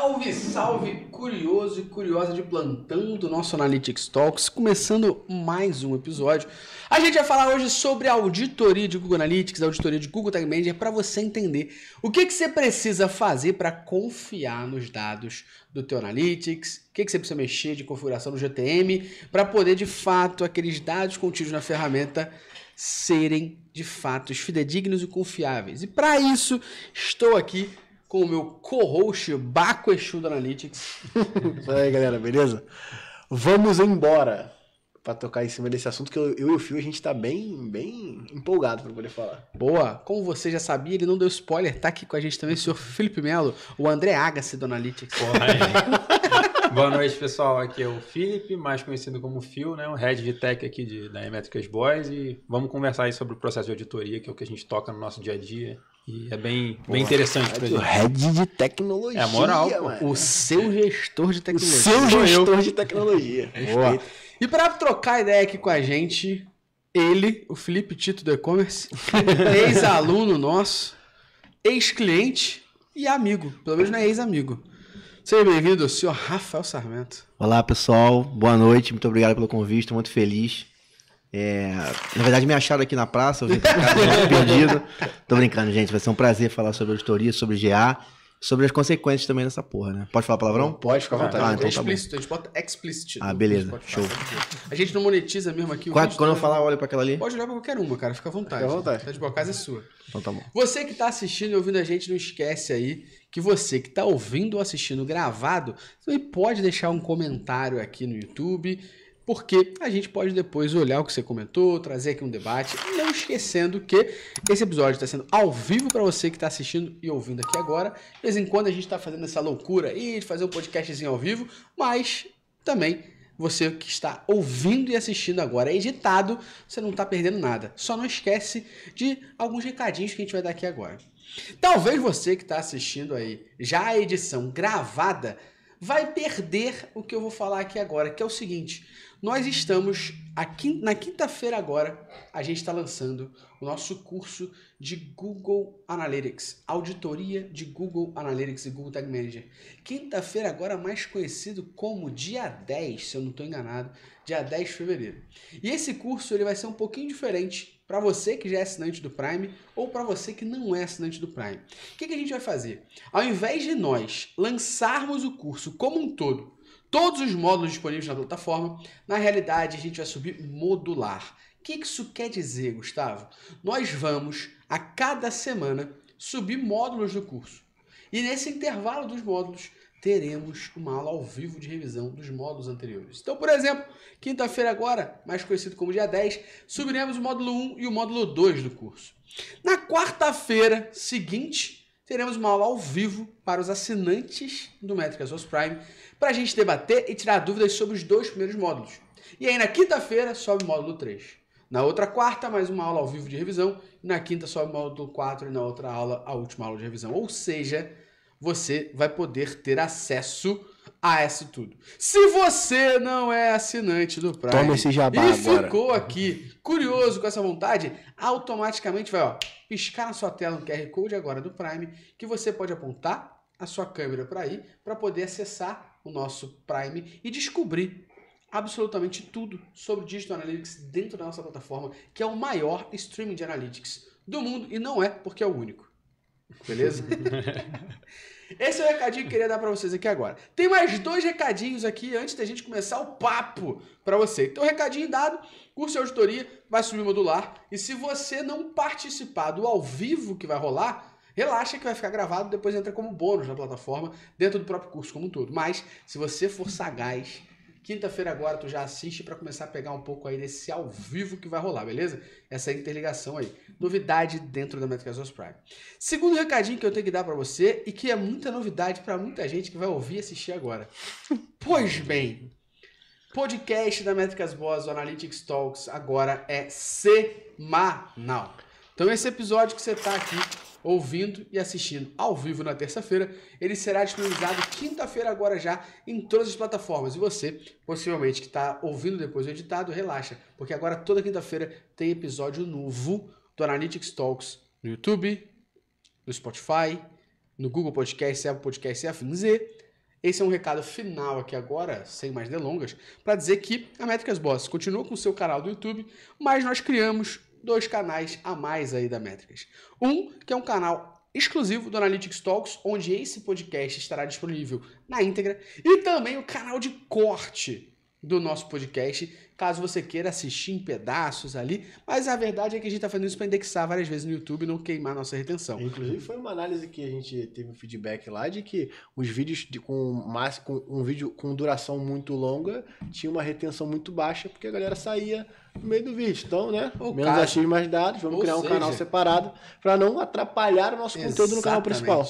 Salve, salve, curioso e curiosa de plantão do nosso Analytics Talks, começando mais um episódio. A gente vai falar hoje sobre a auditoria de Google Analytics, a auditoria de Google Tag Manager, para você entender o que, que você precisa fazer para confiar nos dados do teu Analytics, o que, que você precisa mexer de configuração no GTM, para poder, de fato, aqueles dados contidos na ferramenta serem, de fato, fidedignos e confiáveis. E para isso, estou aqui com o meu co-host Baco Exu do Analytics. Fala aí, galera, beleza? Vamos embora para tocar em cima desse assunto que eu, eu e o Fio a gente tá bem, bem empolgado para poder falar. Boa! Como você já sabia, ele não deu spoiler, tá aqui com a gente também o senhor Felipe Melo, o André Agassi do Analytics. Porra, Boa noite, pessoal. Aqui é o Felipe, mais conhecido como Phil, né? O head de tech aqui de, da Emétricas Boys e vamos conversar aí sobre o processo de auditoria, que é o que a gente toca no nosso dia a dia. E é bem, bem interessante pra O gente. head de tecnologia. É moral, mano. O seu gestor de O tecnologia. seu Sou eu. gestor de tecnologia. Respeito. E para trocar ideia aqui com a gente, ele, o Felipe Tito do e-commerce, ex-aluno nosso, ex-cliente e amigo. Pelo menos não é ex-amigo. Seja bem-vindo, senhor Rafael Sarmento. Olá pessoal, boa noite, muito obrigado pelo convite, estou muito feliz. É, na verdade, me acharam aqui na praça, eu vim perdido. Tô brincando, gente, vai ser um prazer falar sobre auditoria, sobre GA, sobre as consequências também dessa porra, né? Pode falar palavrão? Pode ficar à vontade. Ah, é então tá bom. explícito, a gente bota explicit. Ah, beleza, show. A gente não monetiza mesmo aqui o Quando, vídeo, quando eu falar, olha pra aquela ali. Pode olhar pra qualquer uma, cara, fica à vontade. Fica à vontade. Tá de boa, a casa é sua. Então tá bom. Você que está assistindo e ouvindo a gente, não esquece aí que você que está ouvindo ou assistindo gravado, também pode deixar um comentário aqui no YouTube, porque a gente pode depois olhar o que você comentou, trazer aqui um debate. Não esquecendo que esse episódio está sendo ao vivo para você que está assistindo e ouvindo aqui agora. De vez em quando a gente está fazendo essa loucura aí de fazer um podcastzinho ao vivo, mas também você que está ouvindo e assistindo agora é editado, você não está perdendo nada. Só não esquece de alguns recadinhos que a gente vai dar aqui agora. Talvez você que está assistindo aí já a edição gravada vai perder o que eu vou falar aqui agora, que é o seguinte: nós estamos aqui na quinta-feira agora, a gente está lançando o nosso curso de Google Analytics, auditoria de Google Analytics e Google Tag Manager. Quinta-feira agora mais conhecido como dia 10, se eu não estou enganado, dia 10 de fevereiro. E esse curso ele vai ser um pouquinho diferente para você que já é assinante do Prime ou para você que não é assinante do Prime. O que, que a gente vai fazer? Ao invés de nós lançarmos o curso como um todo, todos os módulos disponíveis na plataforma, na realidade a gente vai subir modular. O que que isso quer dizer, Gustavo? Nós vamos, a cada semana, subir módulos do curso. E nesse intervalo dos módulos, teremos uma aula ao vivo de revisão dos módulos anteriores. Então, por exemplo, quinta-feira agora, mais conhecido como dia 10, subiremos o módulo 1 e o módulo 2 do curso. Na quarta-feira seguinte, teremos uma aula ao vivo para os assinantes do Métricas Source Prime, para a gente debater e tirar dúvidas sobre os dois primeiros módulos. E aí, na quinta-feira, sobe o módulo 3. Na outra quarta, mais uma aula ao vivo de revisão. Na quinta, sobe o módulo 4 e na outra aula, a última aula de revisão. Ou seja, você vai poder ter acesso a isso tudo. Se você não é assinante do Prime Toma esse jabá e agora. ficou aqui curioso com essa vontade, automaticamente vai ó, piscar na sua tela um QR Code agora do Prime que você pode apontar a sua câmera para aí para poder acessar o nosso Prime e descobrir absolutamente tudo sobre Digital Analytics dentro da nossa plataforma, que é o maior streaming de analytics do mundo e não é porque é o único. Beleza? Esse é o recadinho que eu queria dar para vocês aqui agora. Tem mais dois recadinhos aqui antes da gente começar o papo para você. Então, recadinho dado, curso de auditoria vai subir modular. E se você não participar do ao vivo que vai rolar, relaxa que vai ficar gravado, depois entra como bônus na plataforma, dentro do próprio curso como um todo. Mas, se você for sagaz, quinta-feira agora tu já assiste para começar a pegar um pouco aí desse ao vivo que vai rolar, beleza? Essa interligação aí. Novidade dentro da Source Prime. Segundo recadinho que eu tenho que dar para você e que é muita novidade para muita gente que vai ouvir e assistir agora. Pois bem, podcast da Métricas Boas, o Analytics Talks, agora é semanal. Então esse episódio que você está aqui ouvindo e assistindo ao vivo na terça-feira, ele será disponibilizado quinta-feira agora já em todas as plataformas. E você, possivelmente que está ouvindo depois do editado, relaxa, porque agora toda quinta-feira tem episódio novo do Analytics Talks no YouTube, no Spotify, no Google Podcast, Apple Podcast e afins. E esse é um recado final aqui agora, sem mais delongas, para dizer que a Métricas Boss continua com o seu canal do YouTube, mas nós criamos dois canais a mais aí da Métricas. Um, que é um canal exclusivo do Analytics Talks, onde esse podcast estará disponível na íntegra, e também o canal de corte do nosso podcast, caso você queira assistir em pedaços ali. Mas a verdade é que a gente está fazendo isso para indexar várias vezes no YouTube e não queimar nossa retenção. Inclusive foi uma análise que a gente teve um feedback lá de que os vídeos de, com, mais, com um vídeo com duração muito longa tinha uma retenção muito baixa porque a galera saía no meio do vídeo. Então, né? Menos caso- achismo mais dados, vamos criar um seja- canal separado para não atrapalhar o nosso conteúdo no canal principal.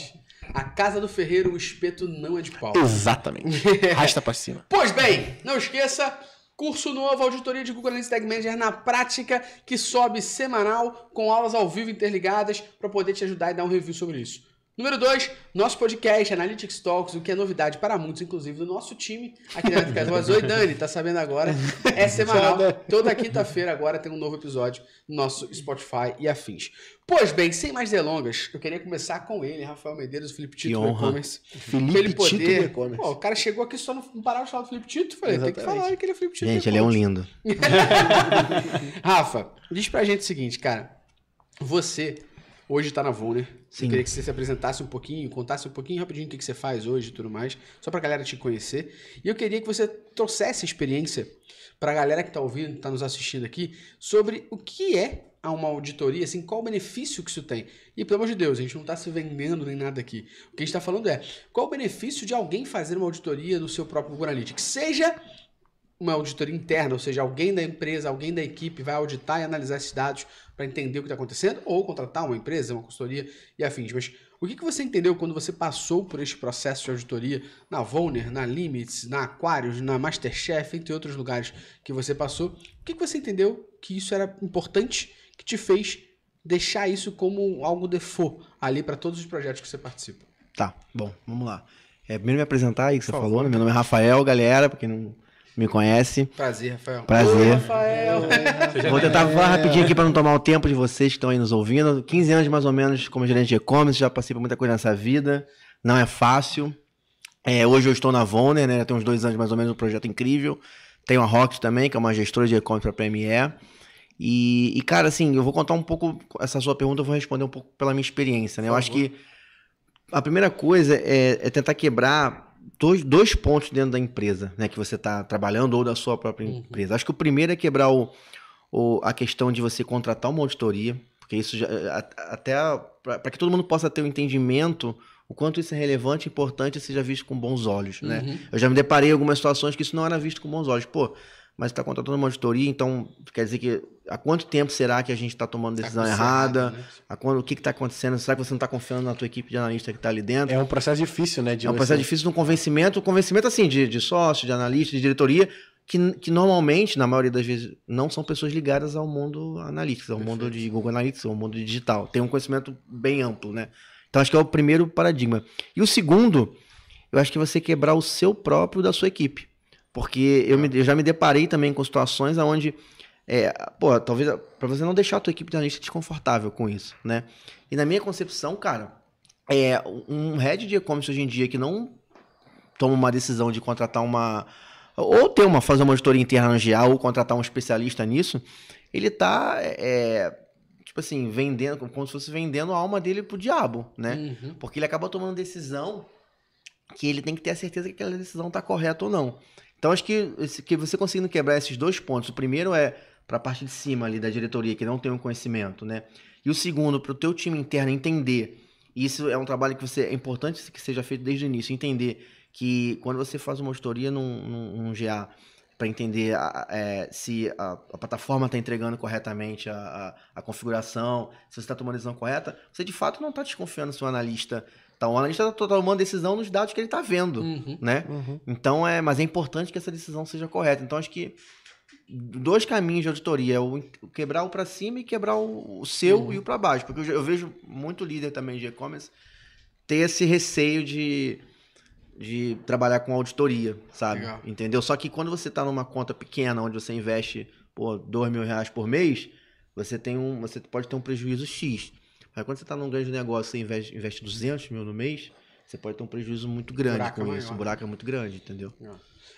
A casa do ferreiro, o espeto não é de pau. Exatamente. Rasta pra cima. Pois bem, não esqueça, curso novo, auditoria de Google Analytics Tag Manager na prática, que sobe semanal, com aulas ao vivo interligadas, para poder te ajudar e dar um review sobre isso. Número 2, nosso podcast Analytics Talks, o que é novidade para muitos, inclusive do nosso time aqui na Analytics Voz. Oi, Dani, tá sabendo agora? É semanal. Toda quinta-feira agora tem um novo episódio no nosso Spotify e afins. Pois bem, sem mais delongas, eu queria começar com ele, Rafael Medeiros, Felipe Tito do e-commerce. Felipe ele Tito do poder. e-commerce. Pô, o cara chegou aqui só não parava de falar do Felipe Tito. Falei, tem que Exatamente. falar que ele é Felipe Tito. Gente, ele é um lindo. Rafa, diz pra gente o seguinte, cara. Você hoje tá na Volner. Sim. Eu queria que você se apresentasse um pouquinho, contasse um pouquinho rapidinho o que, que você faz hoje e tudo mais, só pra galera te conhecer. E eu queria que você trouxesse a experiência pra galera que tá ouvindo, tá nos assistindo aqui, sobre o que é a uma auditoria, assim, qual o benefício que isso tem. E pelo amor de Deus, a gente não tá se vendendo nem nada aqui. O que a gente tá falando é, qual o benefício de alguém fazer uma auditoria no seu próprio Google Analytics? Seja uma auditoria interna, ou seja, alguém da empresa, alguém da equipe vai auditar e analisar esses dados para entender o que está acontecendo, ou contratar uma empresa, uma consultoria e afins. Mas o que, que você entendeu quando você passou por este processo de auditoria na Volner, na Limits, na Aquarius, na Masterchef, entre outros lugares que você passou? O que, que você entendeu que isso era importante, que te fez deixar isso como algo default ali para todos os projetos que você participa? Tá, bom, vamos lá. É, primeiro me apresentar aí que você Por falou, né? Meu nome é Rafael, galera, pra quem não me conhece. Prazer, Rafael. Prazer. Oi, Rafael. Vou tentar falar rapidinho aqui pra não tomar o tempo de vocês que estão aí nos ouvindo. 15 anos mais ou menos como gerente de e-commerce, já passei por muita coisa nessa vida. Não é fácil. É, hoje eu estou na Vonner, né? Já tem uns dois anos mais ou menos um projeto incrível. Tenho a Rocket também, que é uma gestora de e-commerce para PME. E, e, cara, assim, eu vou contar um pouco. Essa sua pergunta eu vou responder um pouco pela minha experiência, né? Eu acho que a primeira coisa é, é tentar quebrar dois, dois pontos dentro da empresa, né? Que você está trabalhando ou da sua própria Uhum. empresa. Acho que o primeiro é quebrar o, o- a questão de você contratar uma auditoria, porque isso já, até para que todo mundo possa ter o entendimento o quanto isso é relevante, importante e seja visto com bons olhos, né? Uhum. Eu já me deparei em algumas situações que isso não era visto com bons olhos. Pô, mas está contratando uma auditoria, então quer dizer que há quanto tempo será que a gente está tomando decisão Tá errada? né? A quando, o que está acontecendo? Será que você não está confiando na tua equipe de analista que está ali dentro? É um processo difícil, né? De É um processo difícil de um convencimento, um convencimento assim, de, de sócio, de analista, de diretoria, que, que normalmente, na maioria das vezes, não são pessoas ligadas ao mundo analítico, ao mundo de Google Analytics, ao mundo digital. Tem um conhecimento bem amplo, né? Então, acho que é o primeiro paradigma. E o segundo, eu acho que é você quebrar o seu próprio da sua equipe. Porque eu, me- eu já me deparei também com situações onde, é, pô, talvez para você não deixar a tua equipe de analista desconfortável com isso, né? E na minha concepção, cara, é um head de e-commerce hoje em dia que não toma uma decisão de contratar uma ou ter uma fazer uma auditoria interna no GA ou contratar um especialista nisso, ele tá é, tipo assim, vendendo como se fosse vendendo a alma dele pro diabo, né? Uhum. Porque ele acaba tomando decisão que ele tem que ter a certeza que aquela decisão está correta ou não. Então, acho que, que você conseguindo quebrar esses dois pontos, o primeiro é para a parte de cima ali da diretoria, que não tem um conhecimento, né? E o segundo, para o teu time interno entender, e isso é um trabalho que você, é importante que seja feito desde o início, entender que quando você faz uma auditoria num, num, num GA, para entender a- é, se a, a plataforma está entregando corretamente a, a, a configuração, se você está tomando a decisão correta, você de fato não está desconfiando se o analista. Tá, o analista está tomando decisão nos dados que ele está vendo, Uhum. né? Uhum. Então é, mas é importante que essa decisão seja correta. Então acho que dois caminhos de auditoria, o quebrar o para cima e quebrar o, o seu Uhum. e o para baixo, porque eu, eu vejo muito líder também de e-commerce ter esse receio de de trabalhar com auditoria, sabe? Legal. Entendeu? Só que quando você está numa conta pequena, onde você investe por dois mil reais por mês, você tem um, você pode ter um prejuízo X. Mas quando você está num grande negócio, você investe, investe 200 mil no mês, você pode ter um prejuízo muito grande buraco é com maior, isso. O buraco é muito grande, entendeu?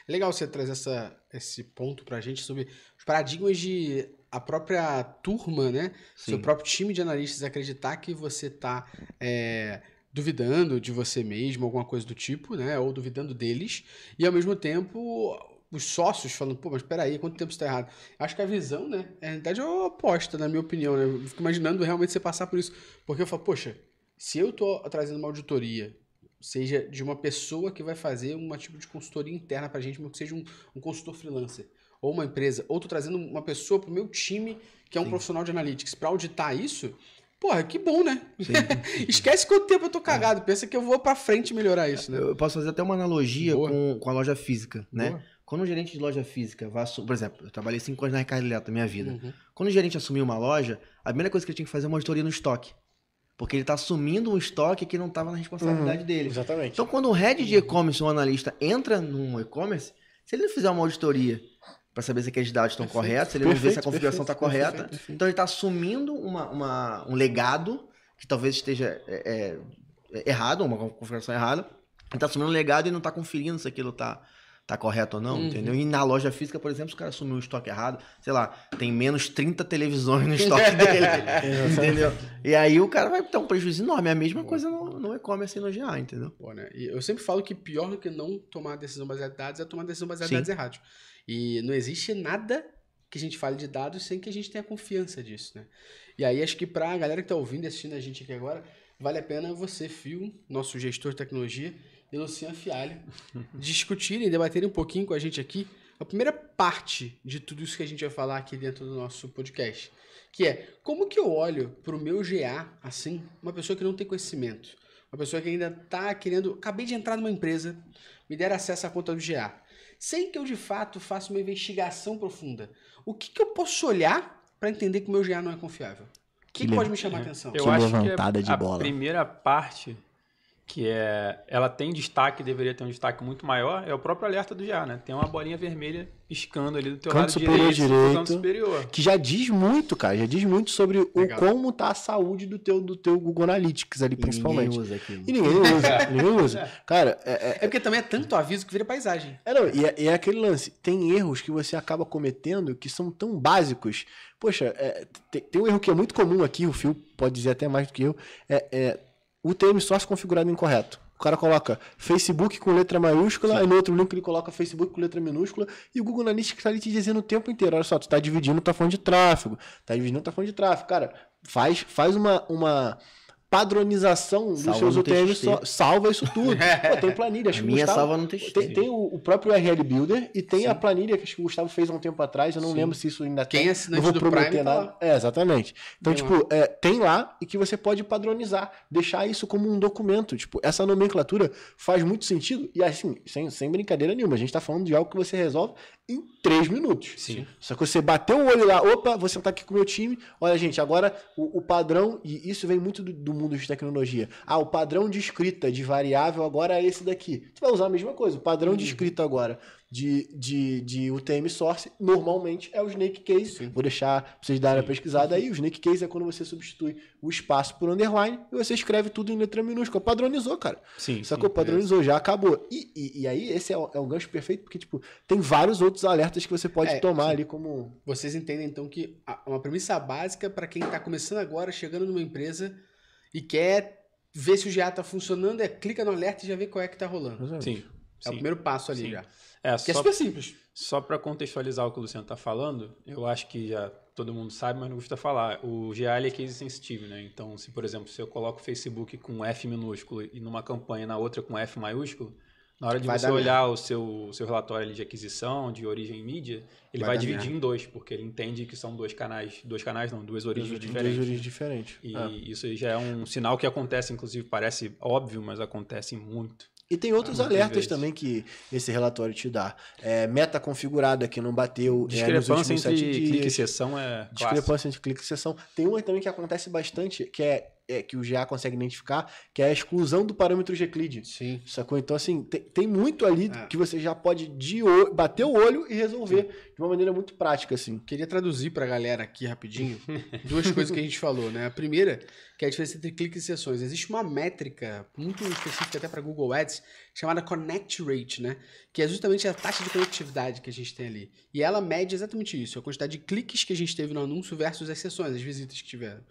É legal você trazer essa, esse ponto pra gente sobre os paradigmas de a própria turma, né? Seu Sim. próprio time de analistas acreditar que você tá é, duvidando de você mesmo, alguma coisa do tipo, né? Ou duvidando deles. E ao mesmo tempo, os sócios falando, pô, mas peraí, quanto tempo isso tá errado? Acho que a visão, né? Na realidade é uma aposta, na minha opinião, né? Eu fico imaginando realmente você passar por isso. Porque eu falo, poxa, se eu tô trazendo uma auditoria seja de uma pessoa que vai fazer um tipo de consultoria interna pra gente, mas que seja um, um consultor freelancer, ou uma empresa, ou tô trazendo uma pessoa pro meu time, que é um Sim. profissional de analytics, pra auditar isso, porra, que bom, né? Esquece quanto tempo eu tô cagado, pensa que eu vou pra frente melhorar isso, né? Eu posso fazer até uma analogia Boa. com, com a loja física, né? Boa. Quando um gerente de loja física vai assumir, por exemplo, eu trabalhei cinco anos na Ricardo Eletro na minha vida. Uhum. Quando o gerente assumiu uma loja, a primeira coisa que ele tinha que fazer é uma auditoria no estoque. Porque ele está assumindo um estoque que não estava na responsabilidade dele. Exatamente. Então, quando um head de e-commerce, um analista, entra num e-commerce, se ele não fizer uma auditoria para saber se aqueles dados estão corretos, se ele não vê se a configuração está correta, perfeito, então ele está assumindo uma, uma- um legado que talvez esteja é, é, errado, uma configuração errada. Ele está assumindo um legado e não está conferindo se aquilo está tá correto ou não, Uhum. entendeu? E na loja física, por exemplo, se o cara assumiu um estoque errado, sei lá, tem menos 30 televisões no estoque dele, entendeu? E aí o cara vai ter um prejuízo enorme. É a mesma coisa no, no e-commerce e no GA, entendeu? Pô, né? E eu sempre falo que pior do que não tomar decisão baseada em dados é tomar decisão baseada em dados errados. E não existe nada que a gente fale de dados sem que a gente tenha confiança disso, né? E aí acho que pra galera que tá ouvindo e assistindo a gente aqui agora, vale a pena você, Fio, nosso gestor de tecnologia, e Luciano Fialho, discutirem, debaterem um pouquinho com a gente aqui a primeira parte de tudo isso que a gente vai falar aqui dentro do nosso podcast. Que é, como que eu olho pro meu GA, assim, uma pessoa que não tem conhecimento, uma pessoa que ainda tá querendo. Acabei de entrar numa empresa, me deram acesso à conta do GA. Sem que eu de fato faça uma investigação profunda. O que, que eu posso olhar para entender que o meu GA não é confiável? O que, que Que pode me chamar a atenção? Eu Que acho que levantada de a bola. primeira parte, que é ela tem destaque, deveria ter um destaque muito maior, é o próprio alerta do GA, né? Tem uma bolinha vermelha piscando ali do teu Canto lado superior direito, direito. canto superior. Que já diz muito, cara. Já diz muito sobre o como tá a saúde do teu, do teu Google Analytics ali, E principalmente. ninguém usa aquilo. E ninguém usa. ninguém usa. Cara, é, é- É porque também é tanto aviso que vira paisagem. É, não, e é, e é aquele lance. Tem erros que você acaba cometendo que são tão básicos. Poxa, é, tem, tem um erro que é muito comum aqui, o Phil pode dizer até mais do que eu. É, é o termo source configurado incorreto. O cara coloca Facebook com letra maiúscula, aí no outro link ele coloca Facebook com letra minúscula, e o Google Analytics está ali te dizendo o tempo inteiro: olha só, tu tá dividindo tua fonte de tráfego, tá dividindo tua fonte de tráfego. Cara, faz, faz uma, uma padronização dos seus UTMs, salva isso tudo. Pô, tem planilha, acho A minha Gustavo- salva no TXT. tem, tem o, o próprio URL Builder e tem a planilha que acho que o Gustavo fez há um tempo atrás. Eu não Sim. lembro se isso ainda Quem tem. é assinante não vou do prometer Prime tá nada. lá. É, exatamente. Então, Tem tipo, é, tem lá e que você pode padronizar, deixar isso como um documento. Tipo, essa nomenclatura faz muito sentido. E assim, sem, sem brincadeira nenhuma, a gente tá falando de algo que você resolve em três minutos. Sim. Só que você bateu o olho lá, opa, vou sentar aqui com o meu time. Olha, gente, agora o, o padrão, e isso vem muito do, do mundo de tecnologia. Ah, o padrão de escrita de variável agora é esse daqui. Você vai usar a mesma coisa. O padrão de escrita agora de, de, de UTM source normalmente é o Snake Case. Vou deixar vocês darem a pesquisada aí. O Snake Case é quando você substitui o espaço por underline e você escreve tudo em letra minúscula. Padronizou, cara. Sim, Sacou? sim, Padronizou, já acabou. E, e, e aí, esse é o, é gancho perfeito, porque, tipo, tem vários outros alertas que você pode É, tomar sim. ali como. Vocês entendem então que uma premissa básica para quem está começando agora, chegando numa empresa e quer ver se o GA tá funcionando é clica no alerta e já vê qual é que tá rolando. Sim. É o primeiro passo ali Sim. já. É, Que é só, super simples. só para contextualizar o que o Luciano está falando, eu acho que já todo mundo sabe, mas não custa falar. O GA ele é case sensitive, né? Então, se por exemplo, se eu coloco o Facebook com F minúsculo e numa campanha na outra com F maiúsculo, na hora de Vai você olhar o seu, seu relatório de aquisição, de origem e mídia, ele Vai vai, dividir merda. em dois, porque ele entende que são dois canais, dois canais não, duas origens Duas diferentes. origens diferentes. E É. isso aí já é um sinal que acontece, inclusive parece óbvio, mas acontece muito. E tem outros Ah, alertas também que esse relatório te dá. É, meta configurada que não bateu é, nos Discrepância últimos entre clique e sessão é clássico. Discrepância entre clique e sessão. Tem uma também que acontece bastante, que é é, que o GA consegue identificar, que é a exclusão do parâmetro G-Euclid. Sim. Sacou? Então, assim, tem, tem muito ali É. que você já pode de bater o olho e resolver de uma maneira muito prática, assim. Queria traduzir pra galera aqui rapidinho duas coisas que a gente falou, né? A primeira, que é a diferença entre cliques e sessões. Existe uma métrica muito específica até para Google Ads, chamada Connect Rate, né? Que é justamente a taxa de conectividade que a gente tem ali. E ela mede exatamente isso, a quantidade de cliques que a gente teve no anúncio versus as sessões, as visitas que tiveram.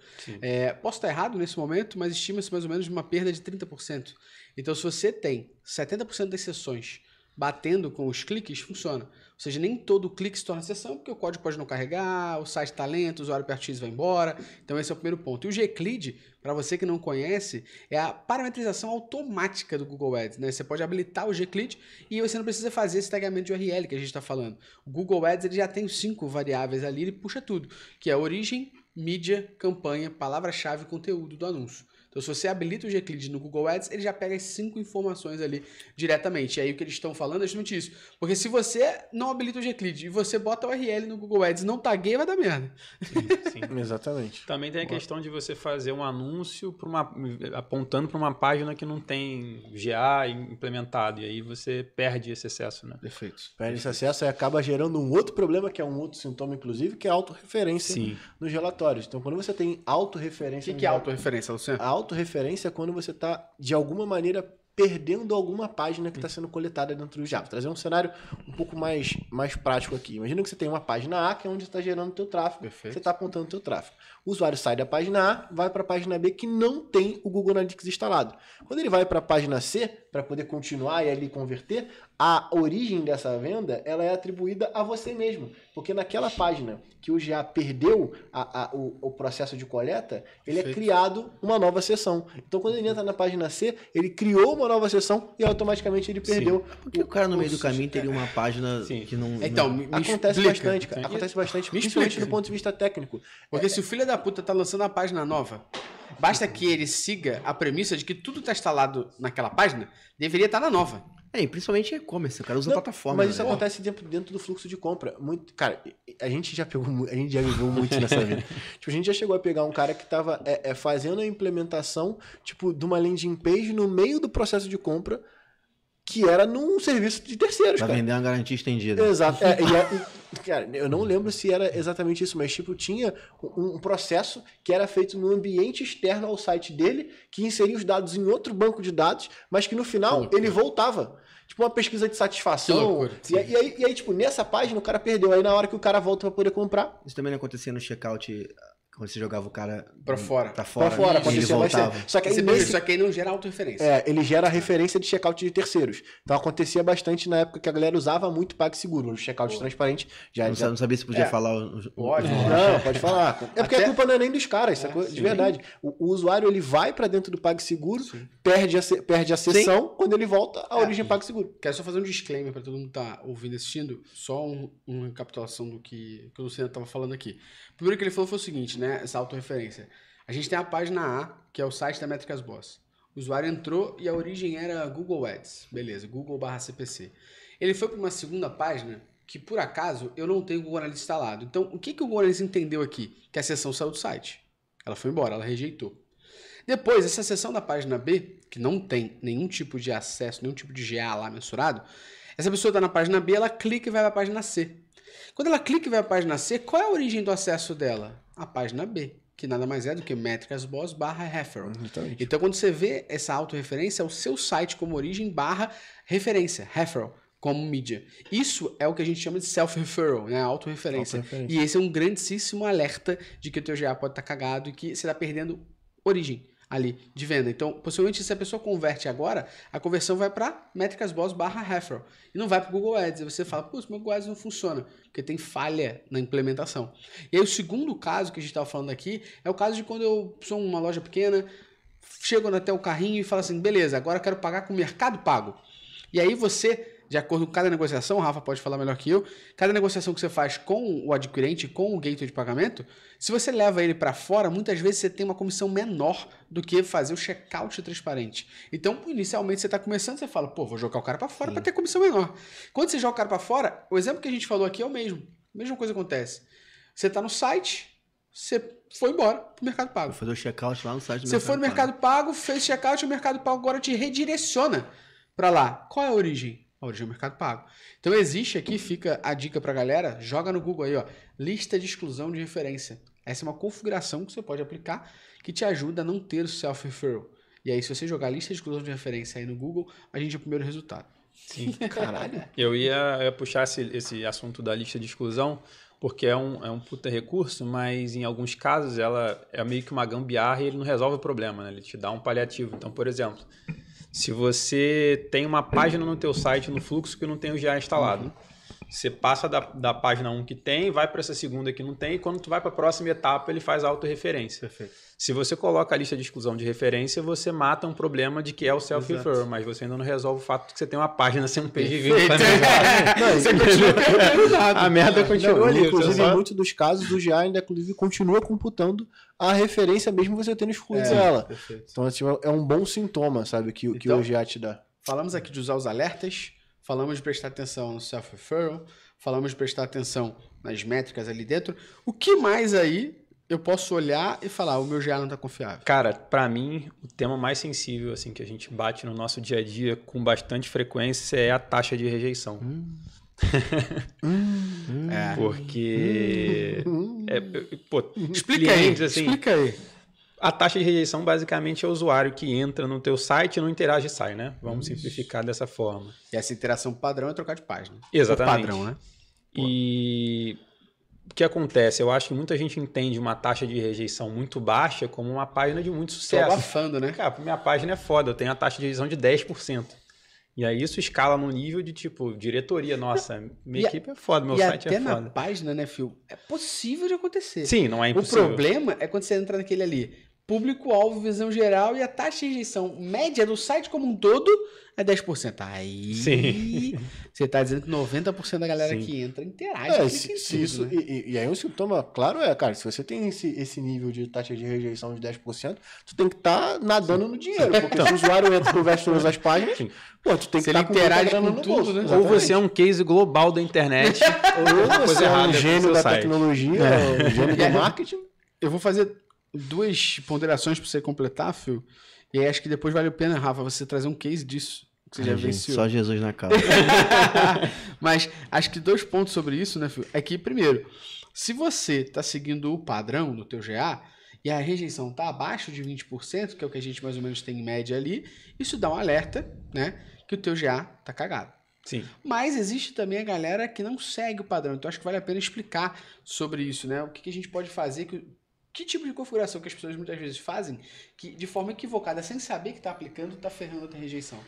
É, posso estar errado nesse momento, mas estima-se mais ou menos uma perda de 30%. Então, se você tem 70% das sessões batendo com os cliques, funciona. Ou seja, nem todo clique se torna sessão, porque o código pode não carregar, o site está lento, o usuário perto X vai embora. Então, esse é o primeiro ponto. E o Gclead, para você que não conhece, é a parametrização automática do Google Ads. Né? Você pode habilitar o Gclead e você não precisa fazer esse tagamento de URL que a gente está falando. O Google Ads ele já tem cinco variáveis ali, ele puxa tudo, que é origem, mídia, campanha, palavra-chave e conteúdo do anúncio. Então, se você habilita o Gclead no Google Ads, ele já pega as cinco informações ali diretamente. E aí o que eles estão falando é justamente isso. Porque se você não habilita o Gclead e você bota o URL no Google Ads e não tagueia, vai dar merda. Sim. Exatamente. Também tem a questão de você fazer um anúncio pra uma, apontando para uma página que não tem GA implementado. E aí você perde esse acesso, né? Perfeito. Perde esse acesso e acaba gerando um outro problema, que é um outro sintoma, inclusive, que é a autorreferência Sim. nos relatórios. Então, quando você tem O autorreferência... que, no que é autorreferência, Luciano? A autorreferência é quando você está, de alguma maneira, perdendo alguma página que está sendo coletada dentro do Java. Vou trazer um cenário um pouco mais, mais prático aqui. Imagina que você tem uma página A, que é onde está gerando o teu tráfego. Perfeito. Você está apontando o teu tráfego. O usuário sai da página A, vai para a página B, que não tem o Google Analytics instalado. Quando ele vai para a página C, para poder continuar e ali converter, a origem dessa venda ela é atribuída a você mesmo. Porque naquela página que o GA perdeu a- a- o, o processo de coleta, ele é criado uma nova sessão. Então, quando ele entra na página C, ele criou uma nova sessão e automaticamente ele perdeu. Por que o cara no meio do caminho teria uma página Sim. que não. Então, não- me, me Acontece explica. bastante, cara. Acontece bastante, Me principalmente explica. do ponto de vista técnico. Porque se o filho da puta tá lançando uma página nova, basta que ele siga a premissa de que tudo tá instalado naquela página, deveria estar na nova. É, e principalmente e-commerce, o cara usa Não, plataforma. Mas isso né? acontece dentro, dentro do fluxo de compra. Muito, cara, a gente já pegou, a gente já viveu muito nessa vida. tipo, a gente já chegou a pegar um cara que tava é, é, fazendo a implementação, tipo, de uma landing page no meio do processo de compra, que era num serviço de terceiros, Pra cara. vender uma garantia estendida. Exato. É, e cara, eu não lembro se era exatamente isso, mas tipo, tinha um, um processo que era feito no ambiente externo ao site dele, que inseria os dados em outro banco de dados, mas que no final ele voltava. Tipo, uma pesquisa de satisfação. loucura. E, aí- e aí, e aí, tipo, nessa página o cara perdeu. Aí na hora que o cara volta pra poder comprar, Isso também não acontecia no checkout quando você jogava o cara Pra fora. Pra fora, pra fora, e ele voltava. bastante. Só que aí nesse, Só que aí não gera autorreferência. É, ele gera referência de checkout de terceiros. Então acontecia bastante na época que a galera usava muito PagSeguro, o checkout transparente. Já, Não, já... não sabia se podia É. falar. o- Pode, Não, pode falar. É porque Até- a culpa não é nem dos caras, sacou? de sim. verdade. O, o usuário ele vai pra dentro do PagSeguro, perde a, perde a sessão, quando ele volta, a É. origem é PagSeguro. Quero só fazer um disclaimer para todo mundo que tá ouvindo e assistindo, só um, uma recapitulação do que, que o Luciano estava falando aqui. O primeiro que ele falou foi o seguinte, né? Essa autorreferência. A gente tem a página A, que é o site da Métricas Boss. O usuário entrou e a origem era Google Ads. Beleza, Google barra CPC. Ele foi para uma segunda página que, por acaso, eu não tenho o Google Analytics instalado. Então, o que, que o Google Analytics entendeu aqui? Que a sessão saiu do site. Ela foi embora, ela rejeitou. Depois, essa seção da página B, que não tem nenhum tipo de acesso, nenhum tipo de GA lá mensurado, essa pessoa está na página B, ela clica e vai para a página C. Quando ela clica e vai para a página C, qual é a origem do acesso dela? A página B, que nada mais é do que métricas boss barra referral. Exatamente. Então, quando você vê essa autorreferência, é o seu site como origem barra referência, referral, como mídia. Isso é o que a gente chama de self-referral, né? Autorreferência. Autorreferência. E esse é um grandíssimo alerta de que o teu GA pode estar cagado e que você está perdendo origem ali de venda. Então, possivelmente, se a pessoa converte agora, a conversão vai para métricas boss barra referral e não vai para o Google Ads. E você fala, putz, meu Google Ads não funciona, porque tem falha na implementação. E aí, o segundo caso que a gente estava falando aqui é o caso de quando eu sou uma loja pequena, chego até o carrinho e falo assim, beleza, agora eu quero pagar com o Mercado Pago. E aí você, de acordo com cada negociação, o Rafa pode falar melhor que eu, cada negociação que você faz com o adquirente, com o gateway de pagamento, se você leva ele para fora, muitas vezes você tem uma comissão menor do que fazer o checkout transparente. Então, inicialmente você está começando, você fala, pô, vou jogar o cara para fora para ter comissão menor. Quando você joga o cara para fora, o exemplo que a gente falou aqui é o mesmo. A mesma coisa acontece. Você está no site, você foi embora pro Mercado Pago. Vou fazer o checkout lá no site do Você foi no Mercado Pago, fez checkout, o Mercado Pago agora te redireciona para lá. Qual é a origem? A origem é o Mercado Pago. Então existe aqui, fica a dica pra galera, joga no Google aí, ó, lista de exclusão de referência. Essa é uma configuração que você pode aplicar que te ajuda a não ter o self-referral. E aí, se você jogar lista de exclusão de referência aí no Google, a gente é o primeiro resultado. Sim. Caralho. Eu ia, eu ia puxar esse, esse assunto da lista de exclusão, porque é um, é um puta recurso, mas em alguns casos ela é meio que uma gambiarra e ele não resolve o problema, né? Ele te dá um paliativo. Então, por exemplo, se você tem uma página no teu site no fluxo que não tem o GA instalado, você passa da, da página 1 que tem, vai para essa segunda que não tem, e quando tu vai para a próxima etapa, ele faz a autorreferência. Perfeito. Se você coloca a lista de exclusão de referência, você mata um problema de que é o self-refer, mas você ainda não resolve o fato de que você tem uma página sem um page view. Não, Você continua nada. A merda continua Não, ali. inclusive, só- em muitos dos casos, o GA ainda inclusive, continua computando a referência mesmo você tendo excluído É, ela. Perfeito. Então, assim, é um bom sintoma, sabe, que, que Então- o GA te dá. Falamos aqui de usar os alertas, falamos de prestar atenção no self-referral, falamos de prestar atenção nas métricas ali dentro. O que mais aí eu posso olhar e falar, o meu GA não está confiável? Cara, pra mim, o tema mais sensível assim que a gente bate no nosso dia a dia com bastante frequência é a taxa de rejeição. É. Porque é, pô, Explica aí, clientes, assim, explica aí. A taxa de rejeição basicamente é o usuário que entra no teu site e não interage e sai, né? Vamos simplificar dessa forma. E essa interação padrão é trocar de página. Exatamente. Padrão, né? E o que acontece? Eu acho que muita gente entende uma taxa de rejeição muito baixa como uma página de muito Tô sucesso. abafando, né? Cara, minha página é foda, eu tenho a taxa de rejeição de 10%. E aí isso escala no nível de tipo, diretoria, nossa, minha E a- equipe é foda, meu site até é na foda. página, né, Phil? É possível de acontecer. Sim, não é o impossível. problema é quando você entra naquele ali. Público-alvo, visão geral e a taxa de rejeição média do site como um todo é 10%. Aí Sim. você tá dizendo que 90% da galera Sim. que entra interage. É, se, se tudo, isso, né? e, e- aí um sintoma, claro, é, cara, se você tem esse, esse nível de taxa de rejeição de 10%, tu tem que estar nadando no dinheiro, porque se o usuário entra e conversa todas as páginas, Sim. pô, tu tem que estar muita interage com no tudo, bolso. né? Ou você é um case global da internet, ou Ou você é um gênio da site. tecnologia, um gênio do marketing. Eu vou fazer duas ponderações para você completar, Phil. E aí acho que depois vale a pena, Rafa, você trazer um case disso. Que você já Ai, gente, venceu. só Jesus na causa. Mas acho que dois pontos sobre isso, né, Phil? É que, primeiro, se você tá seguindo o padrão do teu GA e a rejeição tá abaixo de 20%, que é o que a gente mais ou menos tem em média ali, isso dá um alerta, né, que o teu GA tá cagado. Sim. Mas existe também a galera que não segue o padrão. Então acho que vale a pena explicar sobre isso, né? O que, que a gente pode fazer, que, que tipo de configuração que as pessoas muitas vezes fazem, que de forma equivocada, sem saber que está aplicando, está ferrando a rejeição.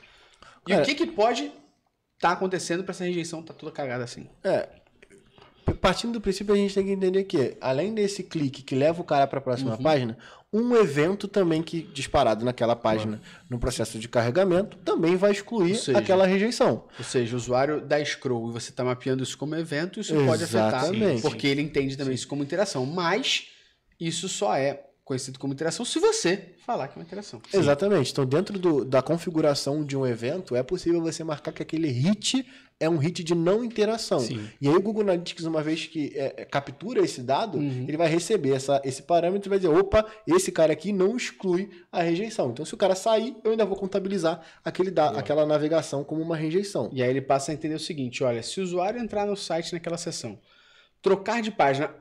E Cara- o que, que pode estar acontecendo para essa rejeição estar toda cagada assim? É. Partindo do princípio, a gente tem que entender que, além desse clique que leva o cara para a próxima página, um evento também que disparado naquela página no processo de carregamento também vai excluir seja, aquela rejeição. Ou seja, o usuário dá scroll e você está mapeando isso como evento, isso pode afetar. Exatamente. Porque ele entende também isso como interação. Mas isso só é conhecido como interação se você falar que é uma interação. Exatamente. Então, dentro do- da configuração de um evento, é possível você marcar que aquele hit é um hit de não interação. Sim. E aí o Google Analytics, uma vez que é, é, captura esse dado, Uhum. ele vai receber essa, esse parâmetro e vai dizer, opa, esse cara aqui não exclui a rejeição. Então, se o cara sair, eu ainda vou contabilizar aquele da, aquela navegação como uma rejeição. E aí ele passa a entender o seguinte: olha, se o usuário entrar no site naquela seção, trocar de página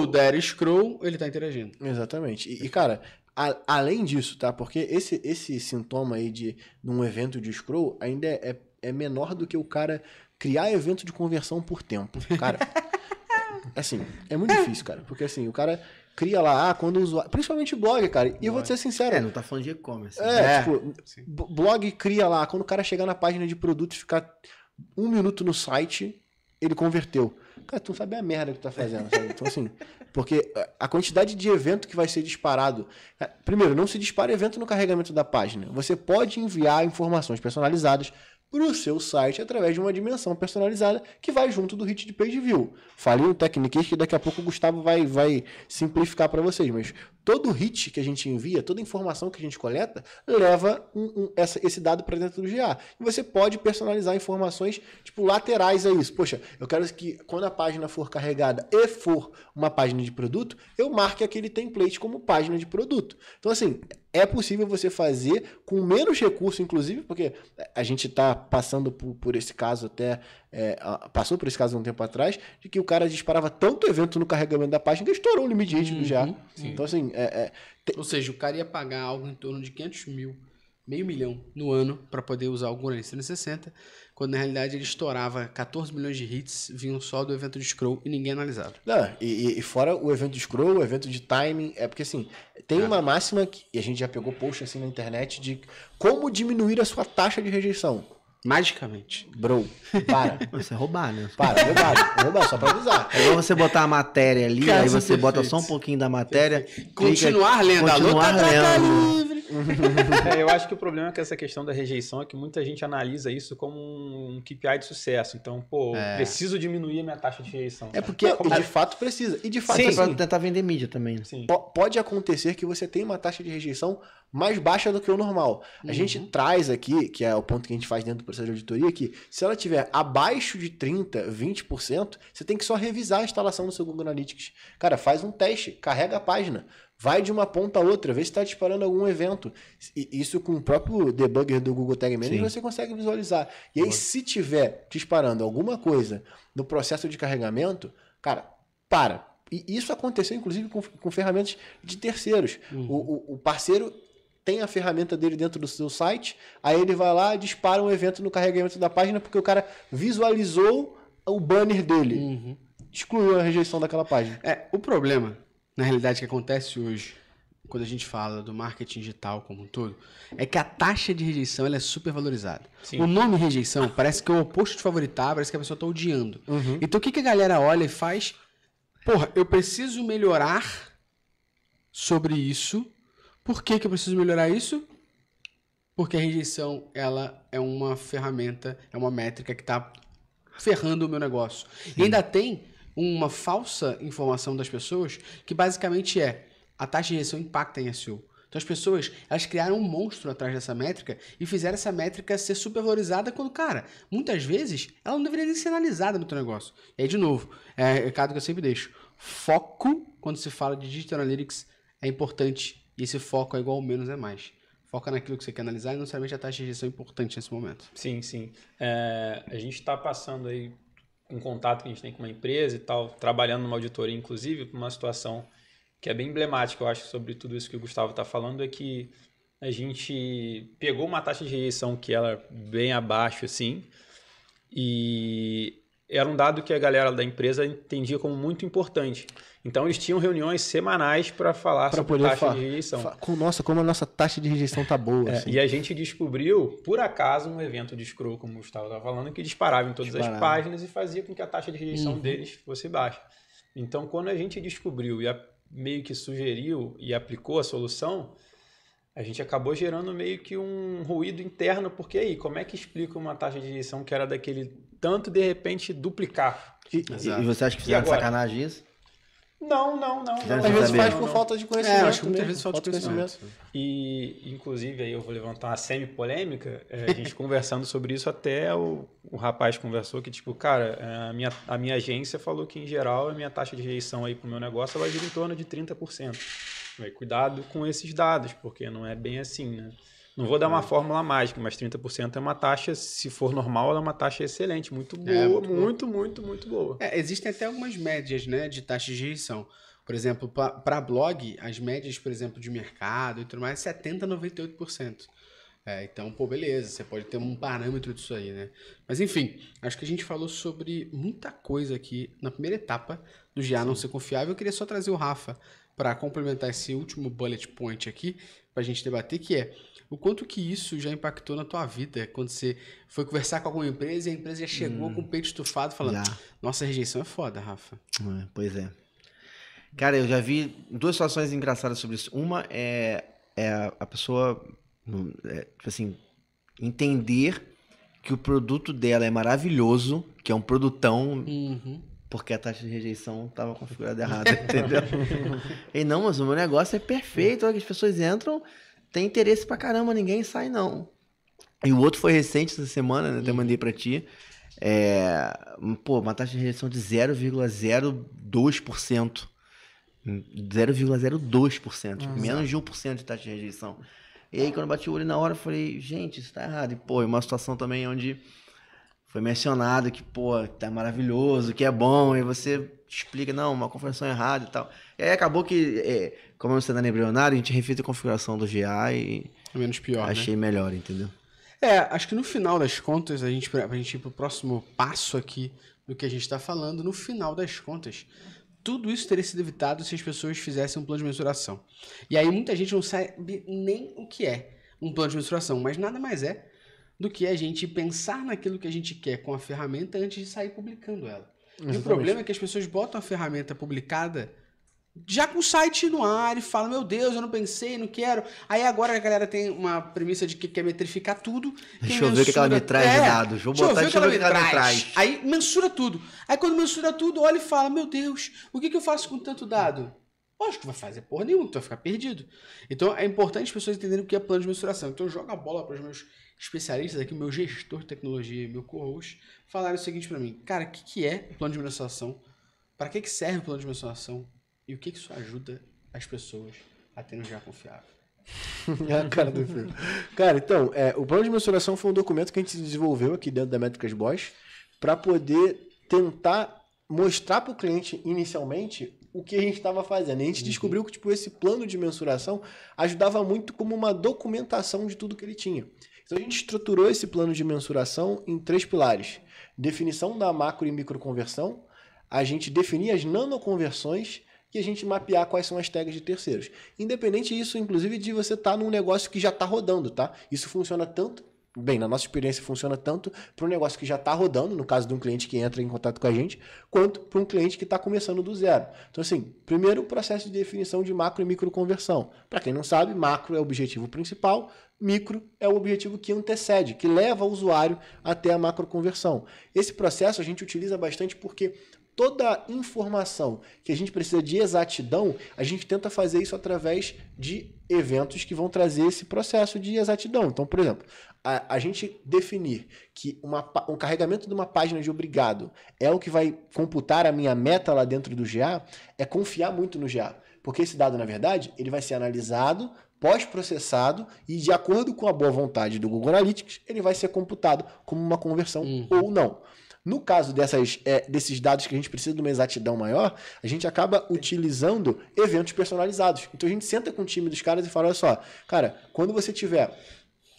ou der scroll, ele está interagindo. Exatamente. E, e, cara, a- além disso, tá? Porque esse, esse sintoma aí de num evento de scroll ainda é, é menor do que o cara criar evento de conversão por tempo. Cara, assim, é muito difícil, cara. Porque assim, o cara cria lá, ah, quando o usuário. Principalmente blog, cara. E eu vou te ser sincero. É, não tá falando de e-commerce. É, É, tipo, sim. blog cria lá, quando o cara chegar na página de produto e ficar um minuto no site, ele converteu. Cara, tu não sabe a merda que tu tá fazendo, sabe? Então, assim, porque a quantidade de evento que vai ser disparado. Primeiro, não se dispara evento no carregamento da página. Você pode enviar informações personalizadas para o seu site através de uma dimensão personalizada que vai junto do hit de page view. Falei no Techniques que daqui a pouco o Gustavo vai, vai simplificar para vocês, mas todo hit que a gente envia, toda informação que a gente coleta, leva um, um, essa, esse dado para dentro do GA. E você pode personalizar informações tipo laterais a isso. Poxa, eu quero que quando a página for carregada e for uma página de produto, eu marque aquele template como página de produto. Então, assim, é possível você fazer com menos recurso, inclusive, porque a gente está passando por, por, esse caso até. É, passou por esse caso um tempo atrás, de que o cara disparava tanto evento no carregamento da página que estourou o limite de ritmo uhum, já. Sim. Então, assim. É, é, te... Ou seja, o cara ia pagar algo em torno de 500 mil, meio milhão no ano, para poder usar o Guarani 360 quando na realidade ele estourava 14 milhões de hits, vinham só do evento de scroll e ninguém analisava. Não, e, e, fora o evento de scroll, o evento de timing, é porque assim, tem ah. uma máxima que e a gente já pegou post assim na internet de como diminuir a sua taxa de rejeição. Magicamente. Bro, para. Você é roubar, né? Para, roubar, roubar, só pra avisar. É igual você botar a matéria ali, Caso aí você perfeito. bota só um pouquinho da matéria. Continuar lendo continuar a luta tá lendo. é, eu acho que o problema é que essa questão da rejeição é que muita gente analisa isso como um KPI de sucesso. Então, pô, é. preciso diminuir a minha taxa de rejeição. É porque é, de fato precisa. E de fato, Sim, assim, tentar vender mídia também. Sim. Pode acontecer que você tenha uma taxa de rejeição mais baixa do que o normal. A uhum. gente traz aqui, que é o ponto que a gente faz dentro do processo de auditoria, que se ela tiver abaixo de 30%, 20%, você tem que só revisar a instalação do seu Google Analytics. Cara, faz um teste, carrega a página. Vai de uma ponta a outra, vê se está disparando algum evento. E isso com o próprio debugger do Google Tag Manager Sim. você consegue visualizar. E aí, se tiver disparando alguma coisa no processo de carregamento, cara, para. E isso aconteceu, inclusive, com, com ferramentas de terceiros. Uhum. O, o, o parceiro tem a ferramenta dele dentro do seu site, aí ele vai lá, dispara um evento no carregamento da página porque o cara visualizou o banner dele. Uhum. Excluiu a rejeição daquela página. É, o problema na realidade, que acontece hoje, quando a gente fala do marketing digital como um todo, é que a taxa de rejeição ela é super valorizada. Sim. O nome rejeição parece que é o oposto de favoritar, parece que a pessoa está odiando. Uhum. Então o que, que a galera olha e faz? Porra, eu preciso melhorar sobre isso. Por que, que eu preciso melhorar isso? Porque a rejeição ela é uma ferramenta, é uma métrica que está ferrando o meu negócio. E ainda tem uma falsa informação das pessoas que basicamente é a taxa de rejeição impacta em SEO. Então as pessoas, elas criaram um monstro atrás dessa métrica e fizeram essa métrica ser supervalorizada quando, cara, muitas vezes ela não deveria nem ser analisada no teu negócio. E aí, de novo, é o recado que eu sempre deixo. Foco, quando se fala de Digital Analytics, é importante. E esse foco é igual ao menos é mais. Foca naquilo que você quer analisar e não necessariamente a taxa de rejeição é importante nesse momento. Sim, sim. É, a gente está passando aí um contato que a gente tem com uma empresa e tal, trabalhando numa auditoria, inclusive, uma situação que é bem emblemática, eu acho, sobre tudo isso que o Gustavo está falando, é que a gente pegou uma taxa de rejeição que era bem abaixo, assim, e era um dado que a galera da empresa entendia como muito importante. Então eles tinham reuniões semanais para falar pra sobre taxa de rejeição. Nossa, como a nossa taxa de rejeição tá boa. É, assim. E a gente descobriu, por acaso, um evento de scroll, como o Gustavo estava falando, que disparava em todas disparava. as páginas e fazia com que a taxa de rejeição uhum. deles fosse baixa. Então, quando a gente descobriu e a, meio que sugeriu e aplicou a solução, a gente acabou gerando meio que um ruído interno, porque aí, como é que explica uma taxa de rejeição que era daquele tanto, de repente, duplicar? E, e você acha que fizeram sacanagem isso? Não, não, não. não. Às vezes faz por falta de conhecimento. É, acho que muitas vezes falta de conhecimento. E, inclusive, aí eu vou levantar uma semi-polêmica, é, a gente conversando sobre isso, até o, o rapaz conversou que, tipo, cara, é, a minha, a minha agência falou que, em geral, a minha taxa de rejeição aí pro meu negócio vai gira em torno de 30%. Cuidado com esses dados, porque não é bem assim, né? Não vou dar uma é. fórmula mágica, mas 30% é uma taxa, se for normal, ela é uma taxa excelente, muito boa, é, muito, muito, muito, muito, boa. É, existem até algumas médias né, de taxas de rejeição. Por exemplo, para blog, as médias, por exemplo, de mercado e tudo mais, 70% a 98%. É, então, pô, beleza, você pode ter um parâmetro disso aí, né? Mas enfim, acho que a gente falou sobre muita coisa aqui na primeira etapa do GA não ser confiável. Eu queria só trazer o Rafa para complementar esse último bullet point aqui, para a gente debater, que é o quanto que isso já impactou na tua vida quando você foi conversar com alguma empresa e a empresa já chegou hum, com o peito estufado falando: já. Nossa, rejeição é foda, Rafa. É, pois é. Cara, eu já vi duas situações engraçadas sobre isso. Uma é, é a pessoa, é, tipo assim, entender que o produto dela é maravilhoso, que é um produtão, Uhum. Porque a taxa de rejeição estava configurada errada, entendeu? e não, mas o meu negócio é perfeito, olha que as pessoas entram, tem interesse pra caramba, ninguém sai não. E o outro foi recente essa semana, né? Até mandei pra ti. É, pô, uma taxa de rejeição de 0,02%. 0,02%. tipo, menos de 1% de taxa de rejeição. E aí, quando eu bati o olho na hora, eu falei, gente, isso tá errado. E, pô, é uma situação também onde foi mencionado que, pô, tá maravilhoso, que é bom, e você explica, não, uma configuração errada e tal. E aí acabou que, é, como você tá embrionário, a gente refez a configuração do GA e É menos pior, né? achei melhor, entendeu? É, acho que no final das contas, a gente, pra gente ir pro próximo passo aqui do que a gente está falando, no final das contas, tudo isso teria sido evitado se as pessoas fizessem um plano de mensuração. E aí muita gente não sabe nem o que é um plano de mensuração, mas nada mais é do que a gente pensar naquilo que a gente quer com a ferramenta antes de sair publicando ela. E o Exatamente. problema é que as pessoas botam a ferramenta publicada já com o site no ar e falam, meu Deus, eu não pensei, não quero. Aí agora a galera tem uma premissa de que quer metrificar tudo. Deixa eu ver o que ela me traz de dados. Vou botar, deixa eu ver o que ela me traz. Aí mensura tudo. Aí quando mensura tudo, olha e fala, meu Deus, o que, que eu faço com tanto dado? Lógico que vai fazer porra nenhuma, tu vai ficar perdido. Então é importante as pessoas entenderem o que é plano de mensuração. Então eu jogo a bola para os meus especialistas aqui, meu gestor de tecnologia meu co-host, falarem o seguinte para mim. Cara, o que, que é plano de mensuração? Para que, que serve o plano de mensuração? E o que, que isso ajuda as pessoas a terem um já confiável? a cara do filho. Cara, então, é, o plano de mensuração foi um documento que a gente desenvolveu aqui dentro da Métricas Boss para poder tentar mostrar para o cliente inicialmente o que a gente estava fazendo. E a gente descobriu que tipo, esse plano de mensuração ajudava muito como uma documentação de tudo que ele tinha. Então a gente estruturou esse plano de mensuração em três pilares: definição da macro e microconversão, a gente definir as nanoconversões e a gente mapear quais são as tags de terceiros. Independente disso, inclusive, de você estar num negócio que já está rodando, tá? Isso funciona tanto, bem, na nossa experiência funciona tanto para um negócio que já está rodando, no caso de um cliente que entra em contato com a gente, quanto para um cliente que está começando do zero. Então, assim, primeiro o processo de definição de macro e micro conversão. Para quem não sabe, macro é o objetivo principal, micro é o objetivo que antecede, que leva o usuário até a macro conversão. Esse processo a gente utiliza bastante porque toda informação que a gente precisa de exatidão, a gente tenta fazer isso através de eventos que vão trazer esse processo de exatidão. Então, por exemplo, a, a gente definir que uma, um carregamento de uma página de obrigado é o que vai computar a minha meta lá dentro do GA, é confiar muito no GA. Porque esse dado, na verdade, ele vai ser analisado, pós-processado e, de acordo com a boa vontade do Google Analytics, ele vai ser computado como uma conversão Uhum. ou não. No caso dessas, é, desses dados que a gente precisa de uma exatidão maior, a gente acaba utilizando eventos personalizados. Então a gente senta com o time dos caras e fala: olha só, cara, quando você tiver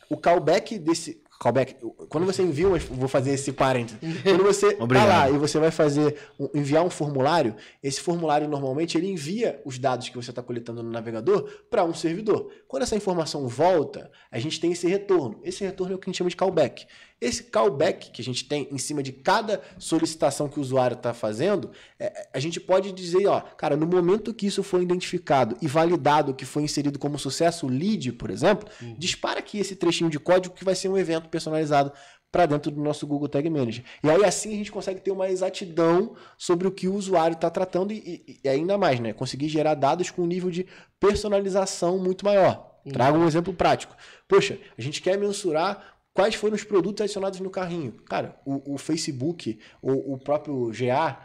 o callback desse. Callback, quando você envia, vou fazer esse parênteses. Quando você tá Obrigado. lá e você vai fazer um- enviar um formulário, esse formulário normalmente ele envia os dados que você está coletando no navegador para um servidor. Quando essa informação volta, a gente tem esse retorno. Esse retorno é o que a gente chama de callback. Esse callback que a gente tem em cima de cada solicitação que o usuário está fazendo, é, a gente pode dizer, ó, cara, no momento que isso foi identificado e validado que foi inserido como sucesso o lead, por exemplo, dispara aqui esse trechinho de código que vai ser um evento personalizado para dentro do nosso Google Tag Manager. E aí assim a gente consegue ter uma exatidão sobre o que o usuário está tratando e, e- e ainda mais, né? Conseguir gerar dados com um nível de personalização muito maior. Trago um exemplo prático. Poxa, a gente quer mensurar quais foram os produtos adicionados no carrinho. Cara, o, o Facebook, o, o próprio GA,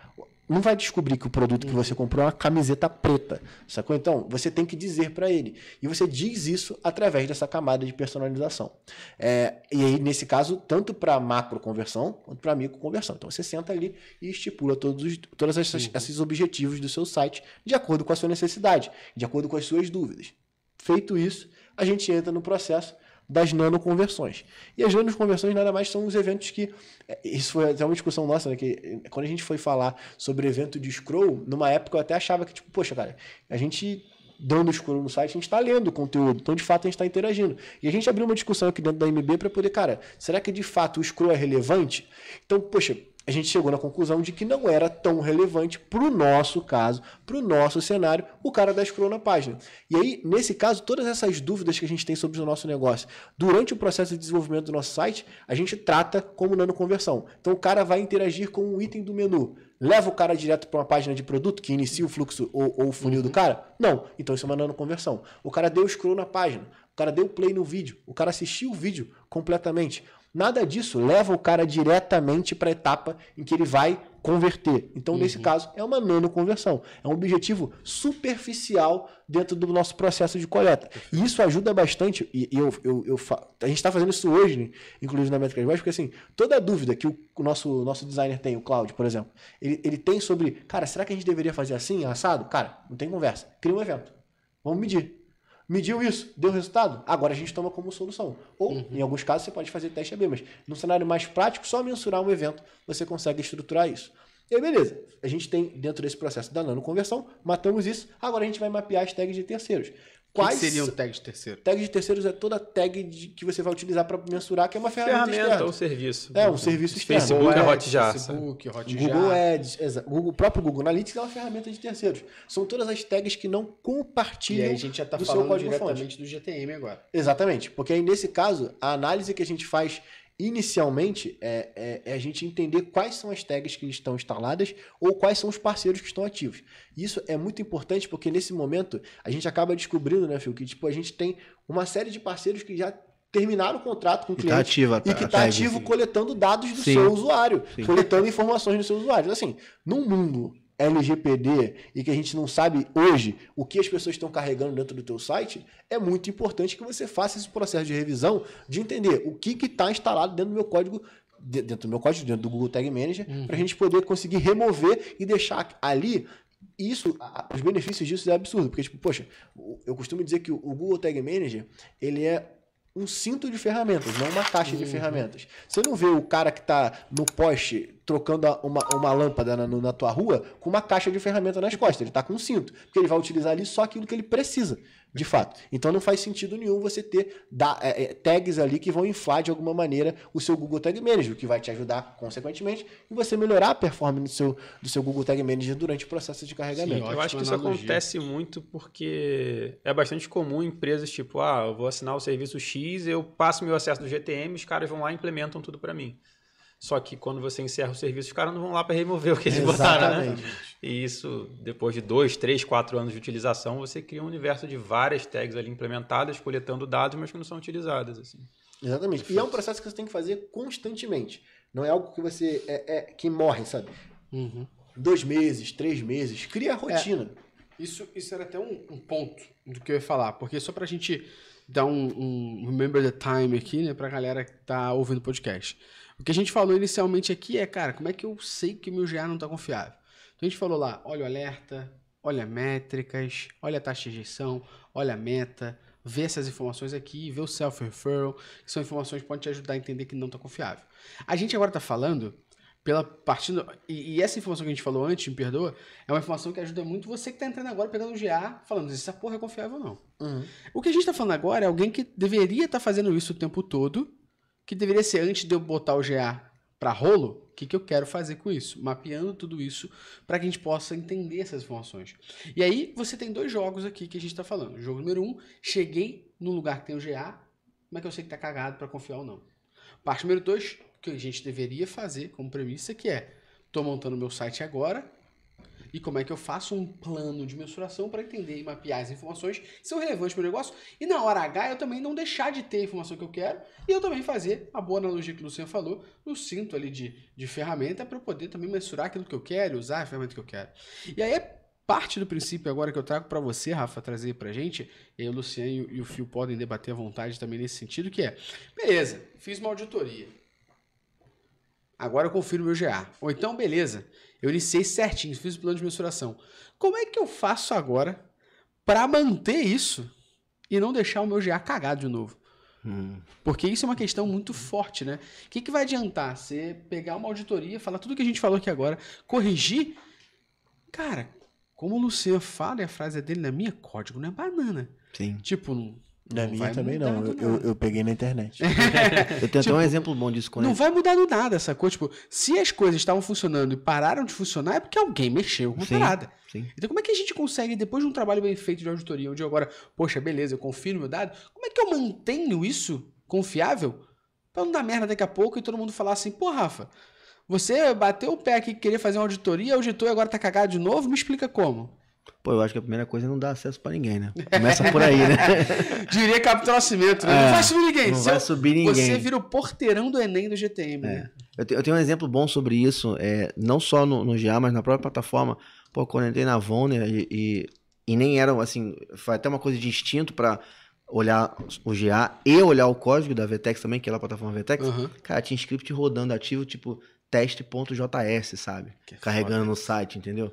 não vai descobrir que o produto que você comprou é uma camiseta preta, sacou? Então, você tem que dizer para ele. E você diz isso através dessa camada de personalização. É, e aí, nesse caso, tanto para macro conversão quanto para micro conversão. Então, você senta ali e estipula todos os, todos essas, esses objetivos do seu site de acordo com a sua necessidade, de acordo com as suas dúvidas. Feito isso, a gente entra no processo das nanoconversões. E as nanoconversões nada mais são os eventos que. é, Isso foi até uma discussão nossa, né? Que é, quando a gente foi falar sobre evento de scroll, numa época eu até achava que, tipo, poxa, cara, a gente dando scroll no site, a gente está lendo o conteúdo, então de fato a gente está interagindo. E a gente abriu uma discussão aqui dentro da MB para poder, cara, será que de fato o scroll é relevante? Então, poxa, a gente chegou na conclusão de que não era tão relevante para o nosso caso, para o nosso cenário, o cara dar scroll na página. E aí, nesse caso, todas essas dúvidas que a gente tem sobre o nosso negócio, durante o processo de desenvolvimento do nosso site, a gente trata como nano conversão. Então, o cara vai interagir com um item do menu. Leva o cara direto para uma página de produto que inicia o fluxo ou, ou o funil uhum. do cara? Não. Então, isso é uma nano conversão. O cara deu scroll na página. O cara deu play no vídeo. O cara assistiu o vídeo completamente. Nada disso leva o cara diretamente para a etapa em que ele vai converter. Então, uhum. nesse caso, é uma nano conversão. É um objetivo superficial dentro do nosso processo de coleta. E isso ajuda bastante. E eu, eu, eu a gente está fazendo isso hoje, né? inclusive na Métricas Baixas, porque assim, toda dúvida que o, o, nosso, nosso designer tem, o Cláudio, por exemplo, ele, ele tem sobre, cara, será que a gente deveria fazer assim, assado? Cara, não tem conversa. Cria um evento. Vamos medir. Mediu isso, deu resultado, agora a gente toma como solução. Ou, uhum. em alguns casos, você pode fazer teste AB, mas num cenário mais prático, só mensurar um evento, você consegue estruturar isso. E aí, beleza. A gente tem, dentro desse processo da nano conversão, matamos isso, agora a gente vai mapear as tags de terceiros. Quais que seriam tags de terceiro? Tag de terceiros é toda tag de, que você vai utilizar para mensurar, que é uma ferramenta, ferramenta ou serviço. É, um serviço externo. Facebook é Hotjar. Facebook, Hotjar. Google Ads, Google, o próprio Google Analytics é uma ferramenta de terceiros. São todas as tags que não compartilham E aí a gente já está falando diretamente fonte. do GTM agora. Exatamente, porque aí nesse caso, a análise que a gente faz inicialmente é, é, é, a gente entender quais são as tags que estão instaladas ou quais são os parceiros que estão ativos. Isso é muito importante porque nesse momento a gente acaba descobrindo, né, Phil, que tipo, a gente tem uma série de parceiros que já terminaram o contrato com o cliente e, tá ativa, e que está ativo coletando dados do Sim. seu usuário, Sim. coletando informações do seu usuário. Então, assim, num mundo LGPD e que a gente não sabe hoje o que as pessoas estão carregando dentro do teu site, é muito importante que você faça esse processo de revisão de entender o que está instalado dentro do meu código dentro do meu código, dentro do Google Tag Manager, uhum. para a gente poder conseguir remover e deixar ali isso, os benefícios disso é absurdo, porque tipo, poxa, eu costumo dizer que o Google Tag Manager, ele é um cinto de ferramentas, não uma caixa de uhum. ferramentas. Você não vê o cara que está no poste trocando uma, uma lâmpada na, na tua rua com uma caixa de ferramenta nas costas. Ele está com um cinto, porque ele vai utilizar ali só aquilo que ele precisa, de fato. Então não faz sentido nenhum você ter da, é, é, tags ali que vão inflar de alguma maneira o seu Google Tag Manager, o que vai te ajudar, consequentemente, em você melhorar a performance do seu, do seu Google Tag Manager durante o processo de carregamento. Sim, eu acho que isso acontece muito porque é bastante comum empresas tipo, ah, eu vou assinar o serviço X, eu passo meu acesso do GTM, os caras vão lá e implementam tudo para mim. Só que quando você encerra o serviço, os caras não vão lá para remover o que eles Exatamente. botaram, né? E isso, depois de dois, três, quatro anos de utilização, você cria um universo de várias tags ali implementadas, coletando dados, mas que não são utilizadas. Assim. Exatamente. E é um processo que você tem que fazer constantemente. Não é algo que você. É, é que morre, sabe? Uhum. Dois meses, três meses. Cria a rotina. É, isso, isso era até um, um, ponto do que eu ia falar, porque só pra gente dar um, um remember the time aqui, né, pra galera que tá ouvindo o podcast. O que a gente falou inicialmente aqui é, cara, como é que eu sei que o meu GA não está confiável? Então a gente falou lá, olha o alerta, olha métricas, olha a taxa de injeção, olha a meta, vê essas informações aqui, vê o self-referral, que são informações que podem te ajudar a entender que não está confiável. A gente agora está falando pela partindo e, e, essa informação que a gente falou antes, me perdoa, é uma informação que ajuda muito você que está entrando agora pegando o GA, falando se essa porra é confiável ou não. Uhum. O que a gente está falando agora é alguém que deveria estar tá fazendo isso o tempo todo que deveria ser antes de eu botar o GA para rolo, o que, que eu quero fazer com isso? Mapeando tudo isso para que a gente possa entender essas informações. E aí você tem dois jogos aqui que a gente está falando. Jogo número um, cheguei num lugar que tem o GA, como é que eu sei que está cagado para confiar ou não? Parte número dois, que a gente deveria fazer como premissa, que é, estou montando meu site agora, e como é que eu faço um plano de mensuração para entender e mapear as informações que são relevantes para o negócio. E na hora H eu também não deixar de ter a informação que eu quero e eu também fazer a boa analogia que o Luciano falou, no cinto ali de, de ferramenta para eu poder também mensurar aquilo que eu quero, usar a ferramenta que eu quero. E aí é parte do princípio agora que eu trago para você, Rafa, trazer para gente, e o Luciano e o Fio podem debater à vontade também nesse sentido, que é, beleza, fiz uma auditoria. Agora eu confiro meu GA. Ou então, beleza, eu iniciei certinho, fiz o plano de mensuração. Como é que eu faço agora para manter isso e não deixar o meu GA cagado de novo? Hum. Porque isso é uma questão muito forte, né? O que, que vai adiantar? Você pegar uma auditoria, falar tudo que a gente falou aqui agora, corrigir. Cara, como o Luciano fala, e a frase é dele na minha, código não é banana. Sim. Tipo, Na minha também não. Eu, eu, eu peguei na internet. Eu tenho até um exemplo bom disso quando Não vai mudar do nada essa coisa. Tipo, se as coisas estavam funcionando e pararam de funcionar, é porque alguém mexeu com a parada. Sim. Então, como é que a gente consegue, depois de um trabalho bem feito de auditoria, onde eu agora, poxa, beleza, eu confio no meu dado, como é que eu mantenho isso confiável pra não dar merda daqui a pouco e todo mundo falar assim, pô, Rafa, você bateu o pé aqui que queria fazer uma auditoria, auditou e agora tá cagado de novo? Me explica como. Pô, eu acho que a primeira coisa é não dar acesso pra ninguém, né? Começa por aí, né? Diria Capitão Nascimento, né? É, não vai subir ninguém. Não vai eu- subir ninguém. Você vira o porteirão do Enem do GTM, né? Eu, te- eu tenho um exemplo bom sobre isso, é, não só no, no GA, mas na própria plataforma. Pô, quando eu entrei na Vonner e, e, e nem era, assim, foi até uma coisa de instinto pra olhar o GA e olhar o código da Vetex também, que é lá a plataforma Vetex. Aham. Cara, tinha script rodando ativo, tipo, teste.js, sabe? Que é Carregando foda. no site, entendeu?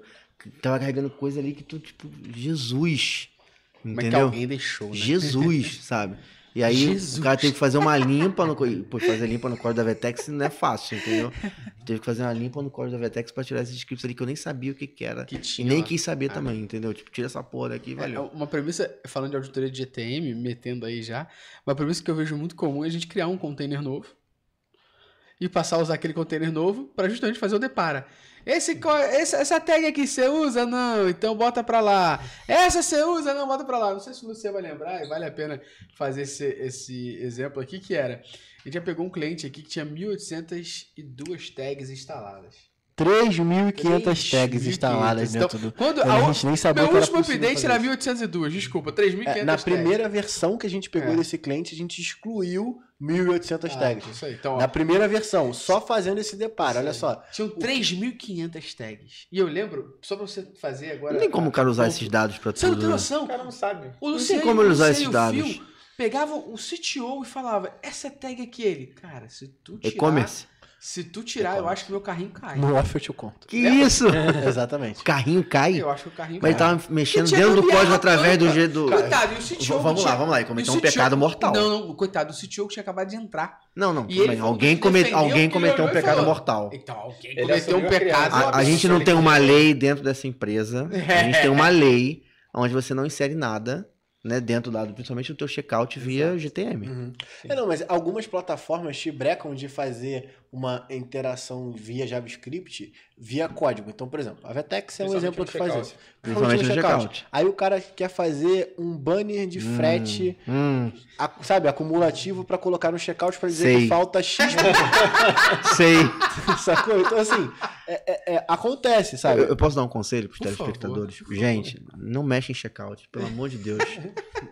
Tava carregando coisa ali que tu, tipo, Jesus. Como é que Entendeu? alguém deixou, né? Jesus, sabe? E aí Jesus. o cara teve que fazer uma limpa no. Pô, fazer limpa no código da Vetex não é fácil, entendeu? Teve que fazer uma limpa no código da Vetex pra tirar esses scripts ali que eu nem sabia o que, que era. Que E tinha nem quis saber Ah. também, entendeu? Tipo, tira essa porra daqui e É, valeu. uma premissa, falando de auditoria de GTM, metendo aí já, uma premissa que eu vejo muito comum é a gente criar um container novo e passar a usar aquele container novo para justamente fazer o depara. Esse, essa tag aqui você usa? Não, então bota pra lá. Essa você usa? Não, bota pra lá. Não sei se você vai lembrar, e vale a pena fazer esse, esse exemplo aqui, que era, a gente já pegou um cliente aqui que tinha 1.802 tags instaladas. 3.500 tags 3.500. instaladas Então, dentro do. Quando a a, gente nem sabia meu que era último update era isso. 1802, desculpa, 3.500 É, na tags. primeira versão que a gente pegou É. desse cliente, a gente excluiu 1.800 Ah, tags. Isso aí. Então, ó, Na primeira versão, só fazendo esse deparo, olha só. tinham 3.500 tags. E eu lembro, só pra você fazer agora. Não tem como o cara usar esses dados pra Você não tudo. tem né? noção? O cara não sabe. O tem Luciano, como ele usar esses dados. Phil pegavam o CTO e falava, essa tag aqui ele. Cara, se tu tirar... E-commerce. Se tu tirar, eu acho que meu carrinho cai. No off eu te conto. Que isso? Exatamente. O carrinho cai? Eu acho que o carrinho Mas ele cai. tava mexendo dentro do código através do jeito do. Coitado, e o CTO... Vamos que lá, vamos lá, e o cometeu um pecado mortal. Não, não, coitado, o CTO que tinha acabado de entrar. Não, não, tudo ele bem. foi Alguém, come... alguém cometeu um pecado falou. mortal. Então, alguém Ele cometeu um pecado. A, gente não tem uma lei dentro dessa empresa. A gente tem uma lei onde você não insere nada, né, dentro do dado, principalmente no teu checkout via GTM. Uhum. É, não, mas algumas plataformas te brecam de fazer uma interação via JavaScript via código. Então, por exemplo, a Vetex é um exemplo que faz isso. Principalmente no checkout. Aí o cara quer fazer um banner de frete, Hum, a- sabe, acumulativo pra colocar no checkout pra dizer Sei. que falta X. sei. sacou? Então, assim, é- é- é- acontece, sabe? Eu, eu posso dar um conselho pros Por telespectadores? favor, Gente, não mexe em checkout, pelo amor de Deus.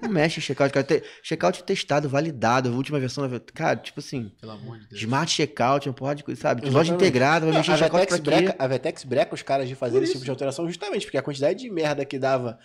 não mexe em checkout, cara. Checkout testado, validado, a última versão da. Cara, tipo assim, Pelo amor de Deus. smart checkout, uma porra de coisa, sabe? Loja Exatamente. integrada, vai Não, mexer a, em checkout Vetex breca, a Vetex breca os caras de fazer esse tipo de alteração justamente porque a quantidade de merda que dava.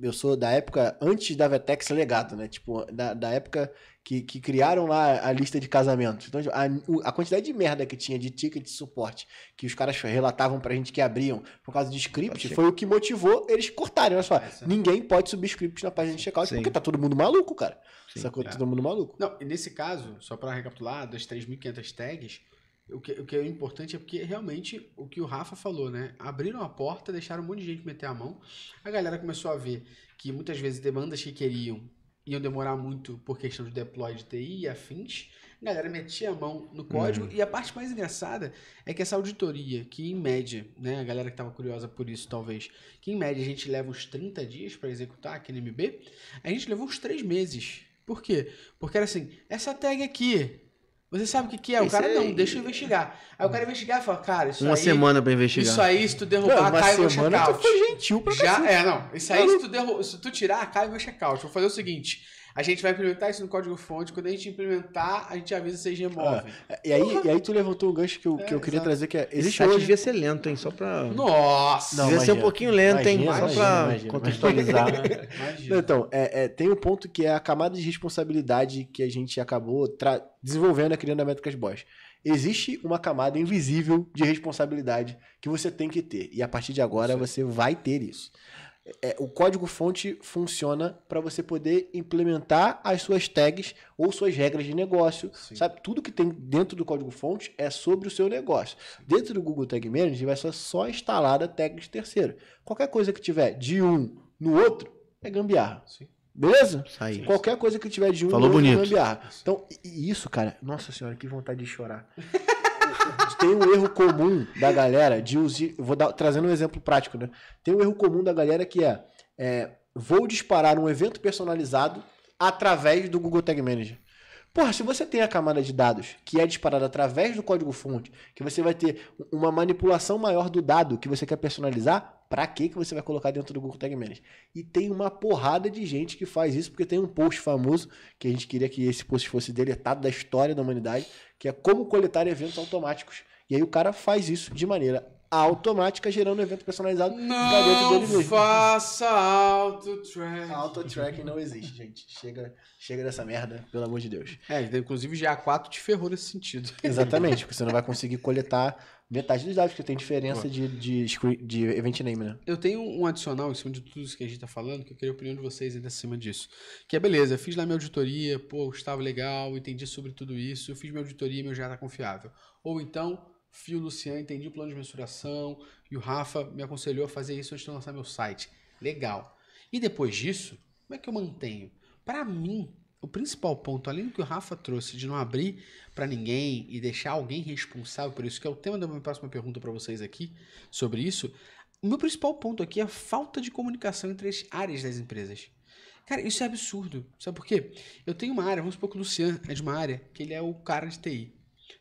Eu sou da época antes da Vetex legado, né? Tipo, da, da época que, que criaram lá a lista de casamentos. Então, a, a quantidade de merda que tinha de ticket de suporte que os caras relatavam pra gente que abriam por causa de script foi o que motivou eles cortarem. Olha só, ninguém pode subir script na página de checkout Sim. porque tá todo mundo maluco, cara. Sim. Sacou? É. Todo mundo maluco. Não, e nesse caso, só para recapitular, das 3.500 tags, o que, o que é importante é porque realmente o que o Rafa falou, né? Abriram a porta, deixaram um monte de gente meter a mão. A galera começou a ver que muitas vezes demandas que queriam iam demorar muito por questão de deploy de TI e afins. A galera metia a mão no código. E a parte mais engraçada é que essa auditoria, que em média, né? A galera que estava curiosa por isso, talvez, que em média a gente leva uns 30 dias para executar aqui no MB, a gente levou uns 3 meses. Por quê? Porque era assim, essa tag aqui, você sabe o que, que é? O cara, aí- não, deixa eu investigar. Aí o cara investigar e fala, cara, isso Uma aí... semana pra investigar. Isso aí, se tu Não, derrubar, uma cai o meu tu checkout. foi gentil pra Já, cacete. é, não. Isso aí, se tu, derru- se tu tirar, cai o meu checkout. Vou fazer o seguinte: a gente vai implementar isso no código fonte. Quando a gente implementar, a gente avisa se eles removem. E aí, e aí tu levantou um gancho que eu, que eu É, queria exato. trazer, que é... Esse Existe site hoje... devia ser lento, hein? Só pra. Nossa! Não, devia ser um imagina. pouquinho lento, hein? Imagina, Só pra imagina, imagina. contextualizar. Imagina. Não, então, é, é, tem um ponto que é a camada de responsabilidade que a gente acabou tra- desenvolvendo e criando a Métricas Boss. Existe uma camada invisível de responsabilidade que você tem que ter. E a partir de agora você vai ter isso. É, o código-fonte funciona para você poder implementar as suas tags ou suas regras de negócio. Sim. Sabe? Tudo que tem dentro do código-fonte é sobre o seu negócio. Dentro do Google Tag Manager vai ser só instalada tag de terceiro. Qualquer coisa que tiver de um no outro é gambiarra. Sim. Beleza? Isso aí. Qualquer coisa que tiver de um Falou do outro, bonito. gambiarra. Então, isso, cara, nossa senhora, que vontade de chorar. Tem um erro comum da galera de usar. Vou dar, trazendo um exemplo prático, né? Tem um erro comum da galera que é, é vou disparar um evento personalizado através do Google Tag Manager. Porra, se você tem a camada de dados que é disparada através do código-fonte, que você vai ter uma manipulação maior do dado que você quer personalizar, pra que que você vai colocar dentro do Google Tag Manager? E tem uma porrada de gente que faz isso, porque tem um post famoso, que a gente queria que esse post fosse deletado da história da humanidade, que é como coletar eventos automáticos. E aí o cara faz isso de maneira automática, gerando um evento personalizado pra dentro Não dele mesmo. faça auto-track. Auto-tracking não existe, gente. Chega, chega dessa merda, pelo amor de Deus. É, inclusive GA4 te ferrou nesse sentido. Exatamente, porque você não vai conseguir coletar metade dos dados, porque tem diferença de, de, screen- de event name, né? Eu tenho um adicional em cima de tudo isso que a gente tá falando, que eu queria a opinião de vocês ainda acima disso. Que é beleza, fiz lá minha auditoria, pô, estava legal, entendi sobre tudo isso, fiz minha auditoria, meu já tá confiável. Ou então, fui o Luciano, entendi o plano de mensuração, e o Rafa me aconselhou a fazer isso antes de lançar meu site. Legal. E depois disso, como é que eu mantenho? Para mim, o principal ponto, além do que o Rafa trouxe, de não abrir para ninguém e deixar alguém responsável por isso, que é o tema da minha próxima pergunta para vocês aqui sobre isso, o meu principal ponto aqui é a falta de comunicação entre as áreas das empresas. Cara, isso é absurdo. Sabe por quê? Eu tenho uma área, vamos supor que o Luciano é de uma área que ele é o cara de TI,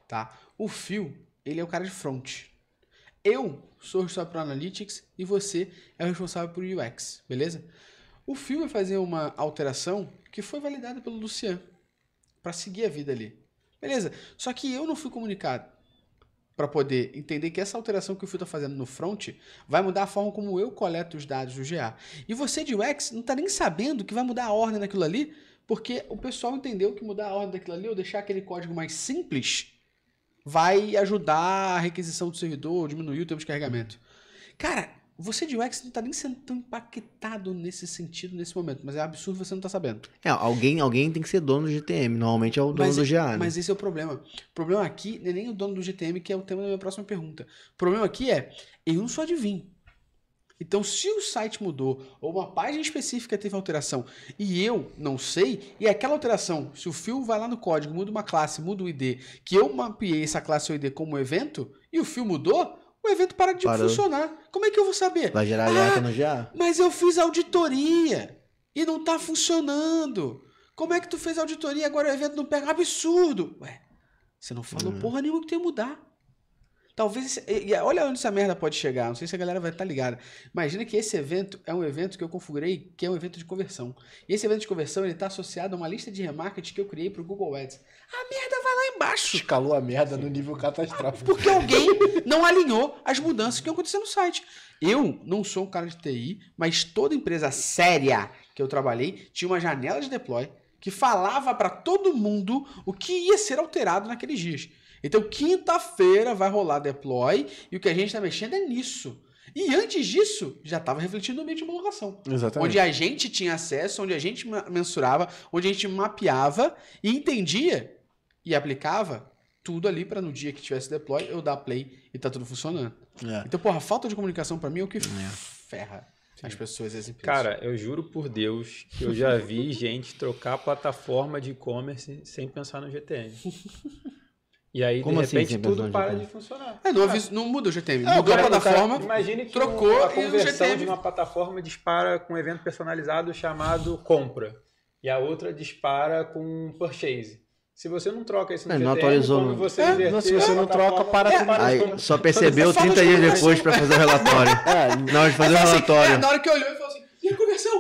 tá? O Phil, ele é o cara de front. Eu sou responsável por Analytics e você é o responsável por UX, beleza? O Phil vai fazer uma alteração que foi validada pelo Luciano para seguir a vida ali. Beleza? Só que eu não fui comunicado para poder entender que essa alteração que o Phil está fazendo no front vai mudar a forma como eu coleto os dados do GA. E você de UX não está nem sabendo que vai mudar a ordem daquilo ali, porque o pessoal entendeu que mudar a ordem daquilo ali ou deixar aquele código mais simples vai ajudar a requisição do servidor, diminuir o tempo de carregamento. Cara, você de UX não está nem sendo tão impactado nesse sentido nesse momento, mas é absurdo você não estar sabendo. É, alguém, alguém tem que ser dono do GTM. Normalmente é o dono Mas- do GA, né? Mas esse é o problema. O problema aqui não é nem o dono do GTM, que é o tema da minha próxima pergunta. O problema aqui é, eu não sou adivinho. Então, se o site mudou, ou uma página específica teve alteração, e eu não sei, e aquela alteração, se o fio vai lá no código, muda uma classe, muda o ID, que eu mapeei essa classe ou ID como evento, e o fio mudou, o evento para de Parou. funcionar. Como é que eu vou saber? Vai gerar Ah, alerta no GA. Mas eu fiz auditoria e não tá funcionando. Como é que tu fez auditoria e agora o evento não pega? Absurdo! Ué, você não falou Hum. porra nenhuma que tem que mudar. Talvez. e- e olha onde essa merda pode chegar. Não sei se a galera vai estar ligada. Imagina que esse evento é um evento que eu configurei que é um evento de conversão. E esse evento de conversão ele está associado a uma lista de remarketing que eu criei para o Google Ads. A merda vai lá embaixo. Escalou a merda no nível catastrófico. Porque alguém não alinhou as mudanças que iam acontecer no site. Eu não sou um cara de TI, mas toda empresa séria que eu trabalhei tinha uma janela de deploy que falava para todo mundo o que ia ser alterado naqueles dias. Então, quinta-feira vai rolar deploy e o que a gente está mexendo é nisso. E antes disso, já estava refletindo no meio de homologação. Exatamente. Onde a gente tinha acesso, onde a gente mensurava, onde a gente mapeava e entendia e aplicava tudo ali para no dia que tivesse deploy eu dar play e tá tudo funcionando. É. Então, porra, a falta de comunicação para mim é o que ferra as pessoas e as empresas. Cara, eu juro por Deus que eu já vi gente trocar plataforma de e-commerce sem pensar no GTM. E aí, Como de assim, repente, sem pensar tudo para de funcionar. é, não, aviso- não muda o GTM. É, o Mudou cara- a o cara- plataforma. Imagine que trocou um- e a o conversão GTM de uma plataforma dispara com um evento personalizado chamado compra. E a outra dispara com purchase. Se você não troca isso no É, GTM, não atualizou quando você É, inverter não, se você a não plataforma, troca, para tudo. para Aí tudo. só percebeu Falta de 30 dias comunicação. depois pra fazer o relatório. É, Na hora de fazer o assim, relatório. é, na hora que olhou, ele falou assim: e a conversão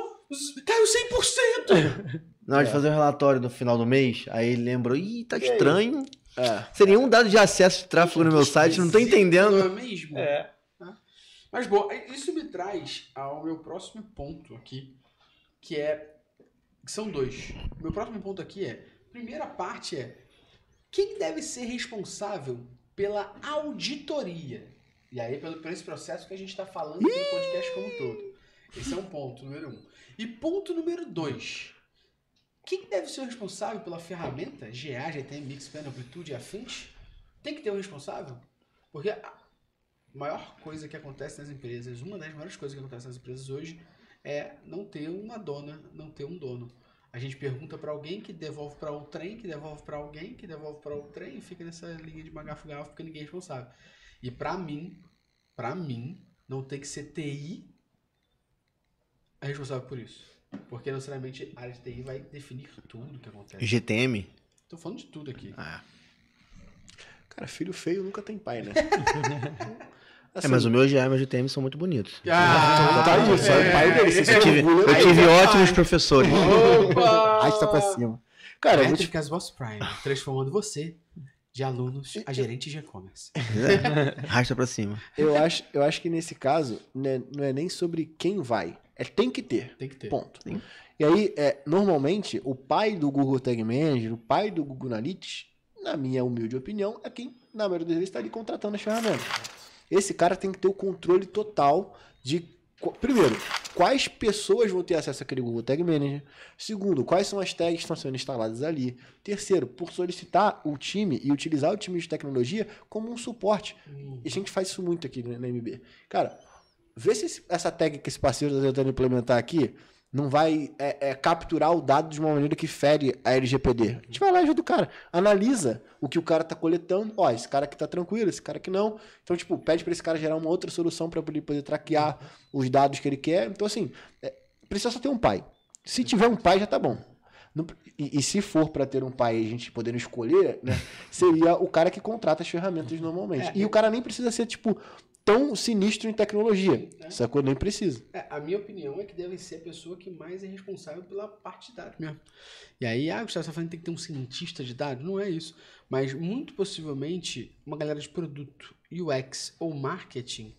caiu 100%. Na hora de fazer o relatório no final do mês, aí ele lembrou, ih, tá estranho. É. Seria um dado de acesso de tráfego no meu site, não tô entendendo. Não é mesmo? É. Mas, bom, isso me traz ao meu próximo ponto aqui, que é. que são dois. O meu próximo ponto aqui é. Primeira parte é. Quem deve ser responsável pela auditoria? E aí, pelo, por esse processo que a gente está falando no podcast como um todo. Esse é um ponto, número um. E ponto número dois. Quem deve ser o responsável pela ferramenta GA, GTM, Mixpan, Amplitude e afins? Tem que ter um responsável? Porque a maior coisa que acontece nas empresas, uma das maiores coisas que acontece nas empresas hoje é não ter uma dona, não ter um dono. A gente pergunta pra alguém que devolve pra outrem, que devolve pra alguém, que devolve pra outrem e fica nessa linha de magafo porque ninguém é responsável. E pra mim, pra mim, não tem que ser TI é responsável por isso. Porque não necessariamente a área de TI vai definir tudo que acontece. GTM. Tô falando de tudo aqui. Ah. Cara, filho feio nunca tem pai, né? É, mas o meu GA e o meu GTM são muito bonitos. Ah, tá aí, só o pai dele, Eu tive, eu aí, tive ótimos professores. Opa! Arrasta pra cima. Cara, eu vou te- Boss Prime, transformando você de alunos a gerente de e-commerce. Arrasta pra cima. eu, acho, eu acho que nesse caso, né, não é nem sobre quem vai. É tem que ter. Tem que ter. Ponto. Sim. E aí, é, normalmente, o pai do Google Tag Manager, o pai do Google Analytics, na minha humilde opinião, é quem, na maioria das vezes, está ali contratando as ferramentas. Esse cara tem que ter o controle total de, qu- primeiro, quais pessoas vão ter acesso àquele Google Tag Manager. Segundo, quais são as tags que estão sendo instaladas ali. Terceiro, por solicitar o time e utilizar o time de tecnologia como um suporte. E a gente faz isso muito aqui na na MB. Cara, vê se esse- essa tag que esse parceiro está tentando implementar aqui não vai é, é, capturar o dado de uma maneira que fere a LGPD. A gente vai lá e ajuda o cara. Analisa o que o cara tá coletando. Ó, esse cara aqui tá tranquilo, esse cara aqui não. Então, tipo, pede para esse cara gerar uma outra solução para ele poder traquear os dados que ele quer. Então, assim, é, precisa só ter um pai. Se tiver um pai, já tá bom. Não- e, e se for para ter um pai e a gente podendo escolher, né, seria o cara que contrata as ferramentas normalmente. É, e o cara nem precisa ser, tipo, tão sinistro em tecnologia. Sacou? Nem precisa. É, a minha opinião é que deve ser a pessoa que mais é responsável pela parte de dados mesmo. E aí, ah, Gustavo, você tá falando que tem que ter um cientista de dados? Não é isso. Mas, muito possivelmente, uma galera de produto, UX ou marketing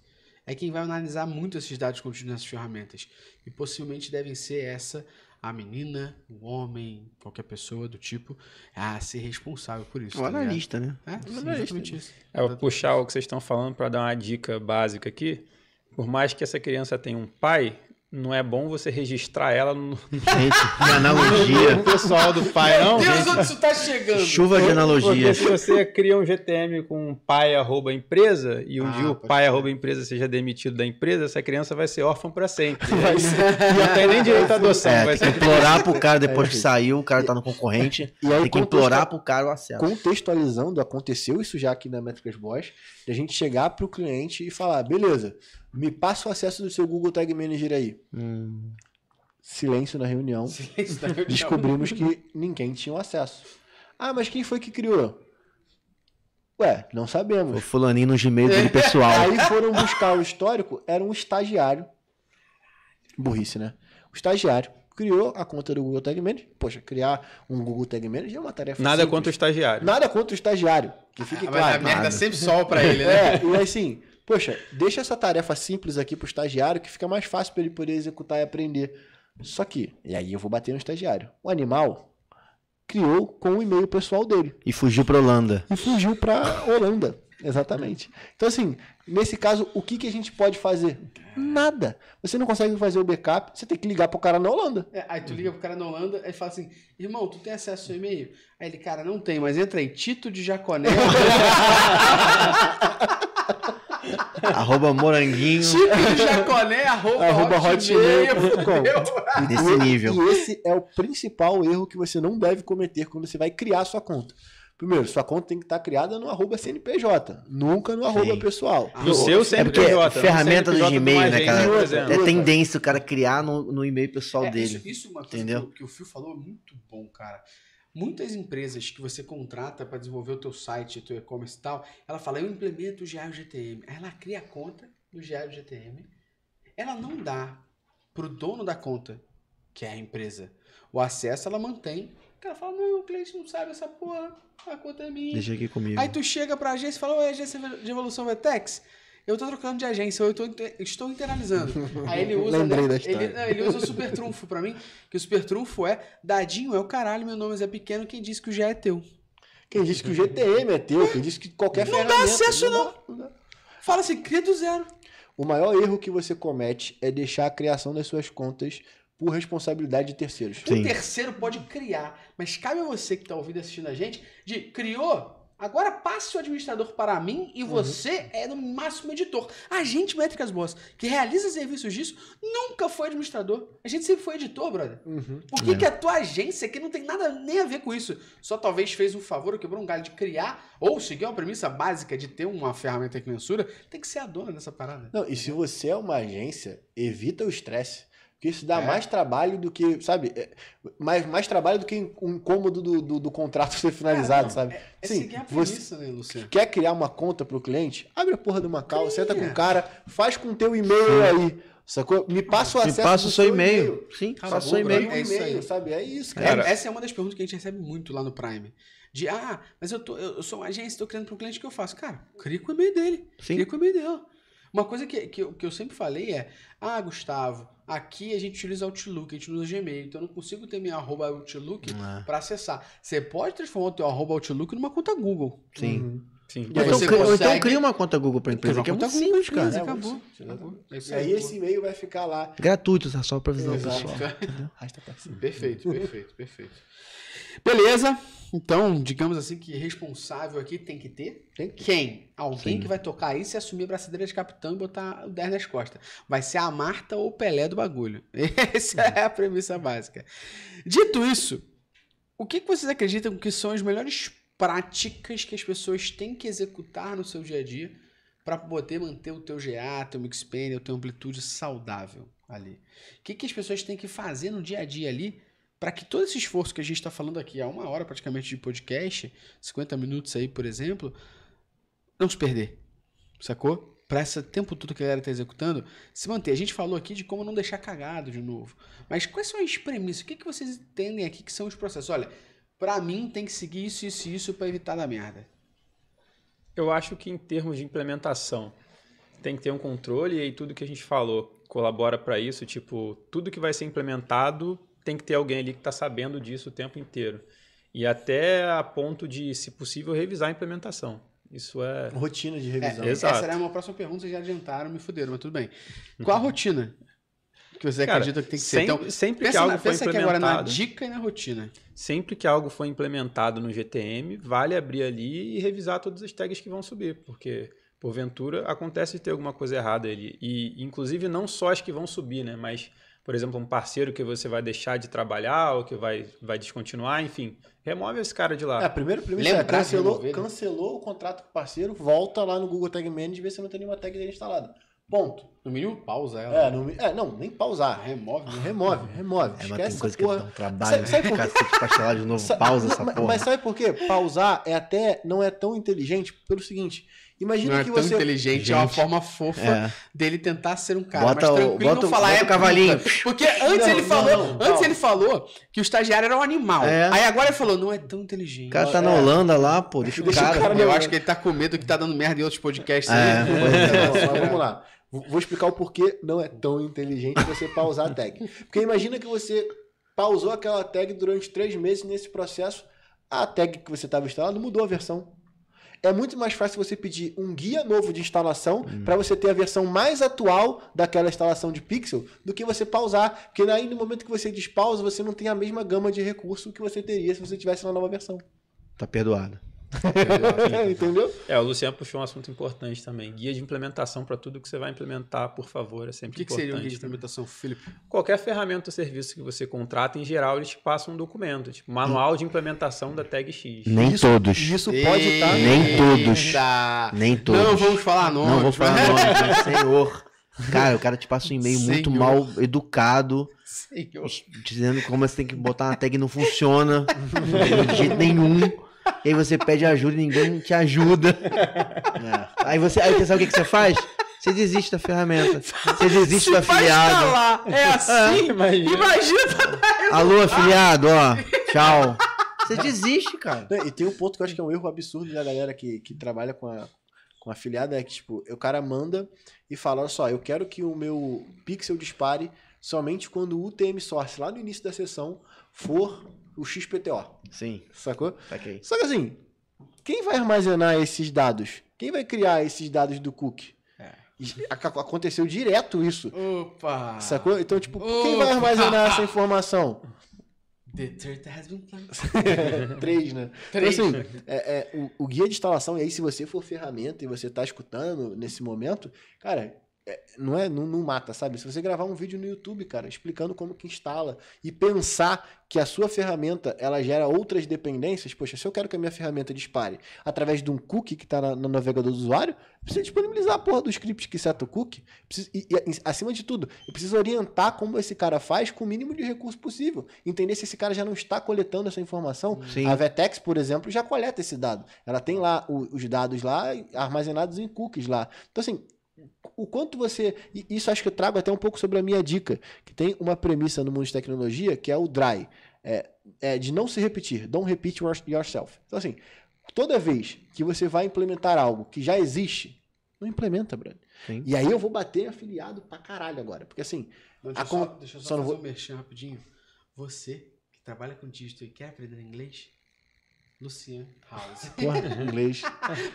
é quem vai analisar muito esses dados contidos nessas ferramentas. E possivelmente devem ser essa a menina, o homem, qualquer pessoa do tipo, a ser responsável por isso. O tá analista, né? É, sim, analista. exatamente isso. É, eu vou puxar o que vocês estão falando para dar uma dica básica aqui. Por mais que essa criança tenha um pai, não é bom você registrar ela no Gente, que analogia. pessoal do pai, não. Deus, gente. onde isso tá chegando? Chuva de Porque analogias. se você cria um GTM com um pai arroba empresa e um Ah, dia o pai ser. arroba empresa seja demitido da empresa, essa criança vai ser órfã para sempre. Vai ser. E não tem nem direito à adoção. É, vai tem ser que implorar pro cara depois É, que saiu, o cara tá no concorrente. E aí, Tem que implorar pro cara o acesso. contextualizando, aconteceu isso já aqui na Métricas Boss, de a gente chegar pro cliente e falar, beleza, me passa o acesso do seu Google Tag Manager aí. Hum, Silêncio na reunião. Silêncio da reunião. Descobrimos que ninguém tinha o acesso. Ah, mas quem foi que criou? Ué, não o sabemos. fulaninho no Gmail dele pessoal. Aí foram buscar o histórico, era um estagiário. Burrice, né? O estagiário criou a conta do Google Tag Manager. Poxa, criar um Google Tag Manager é uma tarefa Nada simples. contra o estagiário. Nada contra o estagiário, que fique Ah, mas claro. a merda nada. sempre sol pra ele, né? É, e assim, poxa, deixa essa tarefa simples aqui pro estagiário que fica mais fácil para ele poder executar e aprender. Só que, e aí eu vou bater no estagiário. O animal criou com o e-mail pessoal dele E fugiu pra Holanda. e fugiu para Holanda. Exatamente. Então, assim, nesse caso, o que, que a gente pode fazer? Nada. Você não consegue fazer o backup, você tem que ligar pro cara na Holanda. É, aí tu liga pro cara na Holanda, aí fala assim, irmão, tu tem acesso ao seu e-mail? Aí ele, cara, não tem, mas entra aí, Tito de Jaconé. Arroba moranguinho. Tito de Jaconé, arroba, Arroba hotmail.com. Desse E- nível. E esse é o principal erro que você não deve cometer quando você vai criar a sua conta. Primeiro, sua conta tem que estar criada no arroba CNPJ, nunca no arroba Sim. pessoal. No seu É porque CNPJ. ferramenta do Gmail, né, cara? É tendência o cara criar no, no e-mail pessoal É, dele. Isso, isso é uma coisa Entendeu? que, o- que o Phil falou é muito bom, cara. Muitas empresas que você contrata para desenvolver o teu site, o teu e-commerce e tal, ela fala, eu implemento o GA e o GTM. Aí ela cria a conta no GA e o GTM. Ela não dá pro dono da conta, que é a empresa, o acesso, ela mantém. O cara fala, não, o cliente não sabe essa porra, a conta é minha. Deixa aqui comigo. Aí tu chega pra agência e fala, oi, agência de evolução Vetex, eu tô trocando de agência, eu tô, estou internalizando. Aí ele usa, Lembrei né, da história. Ele, não, ele usa o super trunfo pra mim, que o super trunfo é, dadinho é o caralho, meu nome é Zé Pequeno, quem disse que o já é teu. Quem disse que o GTM é teu, quem disse que qualquer Não dá ferramenta... acesso, dá, não dá. Fala assim, cria do zero. O maior erro que você comete é deixar a criação das suas contas por responsabilidade de terceiros. Sim. O terceiro pode criar, mas cabe a você que tá ouvindo e assistindo a gente, de criou, Agora passe o administrador para mim e você é no máximo editor. A gente, Métricas Boas, que realiza serviços disso, nunca foi administrador. A gente sempre foi editor, brother. Uhum. Por que, É. que a tua agência, que não tem nada nem a ver com isso, só talvez fez um favor ou quebrou um galho de criar ou seguir uma premissa básica de ter uma ferramenta que mensura, tem que ser a dona dessa parada. Não, e se você é uma agência, evita o estresse. Porque isso dá É. mais trabalho do que, sabe? é, mais, mais trabalho do que um incômodo do, do, do contrato ser finalizado, não, sabe? É Sim, seguir a você né, Luciano? quer criar uma conta pro cliente? Abre a porra de uma cal, senta com o cara, faz com o teu e-mail aí. Sacou? Me passa o Me acesso passa do o seu e-mail. Sim, Acabou, passa o e-mail. É isso e-mail, aí. sabe? É isso, É, cara. essa é uma das perguntas que a gente recebe muito lá no Prime. De, ah, mas eu, tô, eu sou uma agência, estou criando para um cliente, o que eu faço? Cara, cria com o e-mail dele. Sim. Cria com o e-mail dele. Uma coisa que, que, eu, que eu sempre falei é, ah, Gustavo, aqui a gente utiliza Outlook, a gente usa Gmail, então eu não consigo ter minha arroba Outlook Ah. para acessar. Você pode transformar o teu arroba Outlook numa conta Google. Sim. Uhum. Sim. Então, você cri- ou então consegue- cria uma conta Google pra empresa, que é muito simples, cara. É, acabou. muito acabou. É E aí esse e-mail vai ficar lá. Gratuito, tá? Só pra avisar o pessoal. Perfeito, perfeito, perfeito. Beleza. Então, digamos assim que responsável aqui tem que ter. Tem que- Quem? Alguém Sim. que vai tocar isso e assumir a braçadeira de capitão e botar o 10 nas costas. Vai ser a Marta ou o Pelé do bagulho. Essa é a premissa básica. Dito isso, o que vocês acreditam que são as melhores práticas que as pessoas têm que executar no seu dia a dia para poder manter o teu GA, teu Mixpen, o teu amplitude saudável ali? O que, que as pessoas têm que fazer no dia a dia ali para que todo esse esforço que a gente está falando aqui, há uma hora praticamente de podcast, 50 minutos aí, por exemplo, não se perder. Sacou? Para esse tempo todo que a galera está executando, se manter. A gente falou aqui de como não deixar cagado de novo. Mas quais são as premissas? O que, que vocês entendem aqui que são os processos? Olha, para mim tem que seguir isso, isso e isso para evitar da merda. Eu acho que em termos de implementação, tem que ter um controle e aí tudo que a gente falou colabora para isso. Tipo, tudo que vai ser implementado tem que ter alguém ali que está sabendo disso o tempo inteiro. E até a ponto de, se possível, revisar a implementação. Isso é. Rotina de É, revisão. exato. essa era uma próxima pergunta, vocês já adiantaram, me fuderam, mas tudo bem. Qual a rotina que você Cara, acredita que tem que ser? sempre, Então, sempre que pensa, algo na, for pensa aqui agora na implementado, dica e na rotina. sempre que algo for implementado no GTM, vale abrir ali e revisar todas as tags que vão subir, porque porventura acontece de ter alguma coisa errada ali. E inclusive não só as que vão subir, né, mas por exemplo, um parceiro que você vai deixar de trabalhar ou que vai, vai descontinuar, enfim, remove esse cara de lá. É, a primeira premissa Lembra cancelou, remover, né? cancelou o contrato com o parceiro, volta lá no Google Tag Manager e vê se não tem nenhuma tag dele instalada. Ponto. No mínimo, pausa ela. É, não, é, não nem pausar. Remove. né? Remove, remove. É, mas Esquece tem essa coisa que porra. dá um trabalho. Sabe- sabe por quê? Instalar de novo. Sa- Pausa mas, essa mas- porra. Mas sabe por quê? Pausar é até não é tão inteligente pelo seguinte. Imagina Não é que tão você inteligente, é uma forma fofa É. dele tentar ser um cara Bota mais o- tranquilo e bota não o- falar bota é o cavalinho. puta. Porque antes Não, ele não, falou, não, antes ele falou que o estagiário era um animal. É. Aí agora ele falou, não é tão inteligente. O cara tá É. na Holanda lá, pô. Deixa o Deixa o cara. cara Eu acho que ele tá com medo que tá dando merda em outros podcasts. É. aí. Mas vamos lá. Vou vou explicar o porquê não é tão inteligente você pausar a tag. Porque imagina que você pausou aquela tag durante três meses nesse processo, a tag que você estava instalando mudou a versão. É muito mais fácil você pedir um guia novo de instalação para você ter a versão mais atual daquela instalação de pixel do que você pausar. Porque aí no momento que você despausa, você não tem a mesma gama de recurso que você teria se você tivesse na nova versão. Tá perdoado. Entendeu? É, o Luciano puxou um assunto importante também. Guia de implementação para tudo que você vai implementar, por favor, é O sempre que, que importante. seria um guia de implementação, Felipe? Qualquer ferramenta ou serviço que você contrata, em geral, eles te passam um documento, tipo manual de implementação da tag X. Nem Isso- todos. Isso pode estar. Nem todos. Eita. Nem todos. Não vamos falar nomes. Não vou falar nome, mas senhor. Cara, o cara te passa um e-mail muito Senhor. mal educado, Senhor. dizendo como você tem que botar uma tag e não funciona de jeito nenhum. E aí você pede ajuda e ninguém te ajuda. É. Aí você, aí você sabe o que, que você faz? Você desiste da ferramenta. Você desiste do Vai afiliado. instalar. É assim? Imagina. Imagina. Alô, afiliado, ó. Tchau. Você desiste, cara. E tem um ponto que eu acho que é um erro absurdo da galera que, que trabalha com a, com afiliada, é que, tipo, o cara manda e fala, olha só, eu quero que o meu pixel dispare somente quando o UTM source, lá no início da sessão, for o XPTO, Sim, sacou? saquei. Só que assim, quem vai armazenar esses dados? Quem vai criar esses dados do cookie? É. Ac- Aconteceu direto isso, Opa. sacou? Então, tipo, Opa! quem vai armazenar essa informação? The third has been. Três, né? Três. Então, assim, é, é, o, o guia de instalação, e aí se você for ferramenta e você tá escutando nesse momento, cara, não é não, não mata, sabe? Se você gravar um vídeo no YouTube, cara, explicando como que instala e pensar que a sua ferramenta ela gera outras dependências, poxa, se eu quero que a minha ferramenta dispare através de um cookie que está no navegador do usuário, precisa disponibilizar a porra do script que seta o cookie. Preciso, e, e, acima de tudo, eu preciso orientar como esse cara faz com o mínimo de recurso possível. Entender se esse cara já não está coletando essa informação. Sim. A Vetex, por exemplo, já coleta esse dado. Ela tem lá o- os dados lá armazenados em cookies lá. Então, assim, o quanto você. e Isso acho que eu trago até um pouco sobre a minha dica, que tem uma premissa no mundo de tecnologia que é o DRY. É, é de não se repetir. Don't repeat your- yourself. Então, assim, toda vez que você vai implementar algo que já existe, não implementa, Brad. Sim. E aí eu vou bater afiliado pra caralho agora. Porque assim, Não, A deixa, eu só, deixa eu só, só não fazer vou- um merchan rapidinho. Você que trabalha com dígito e quer aprender inglês, Lucian House. porra, inglês.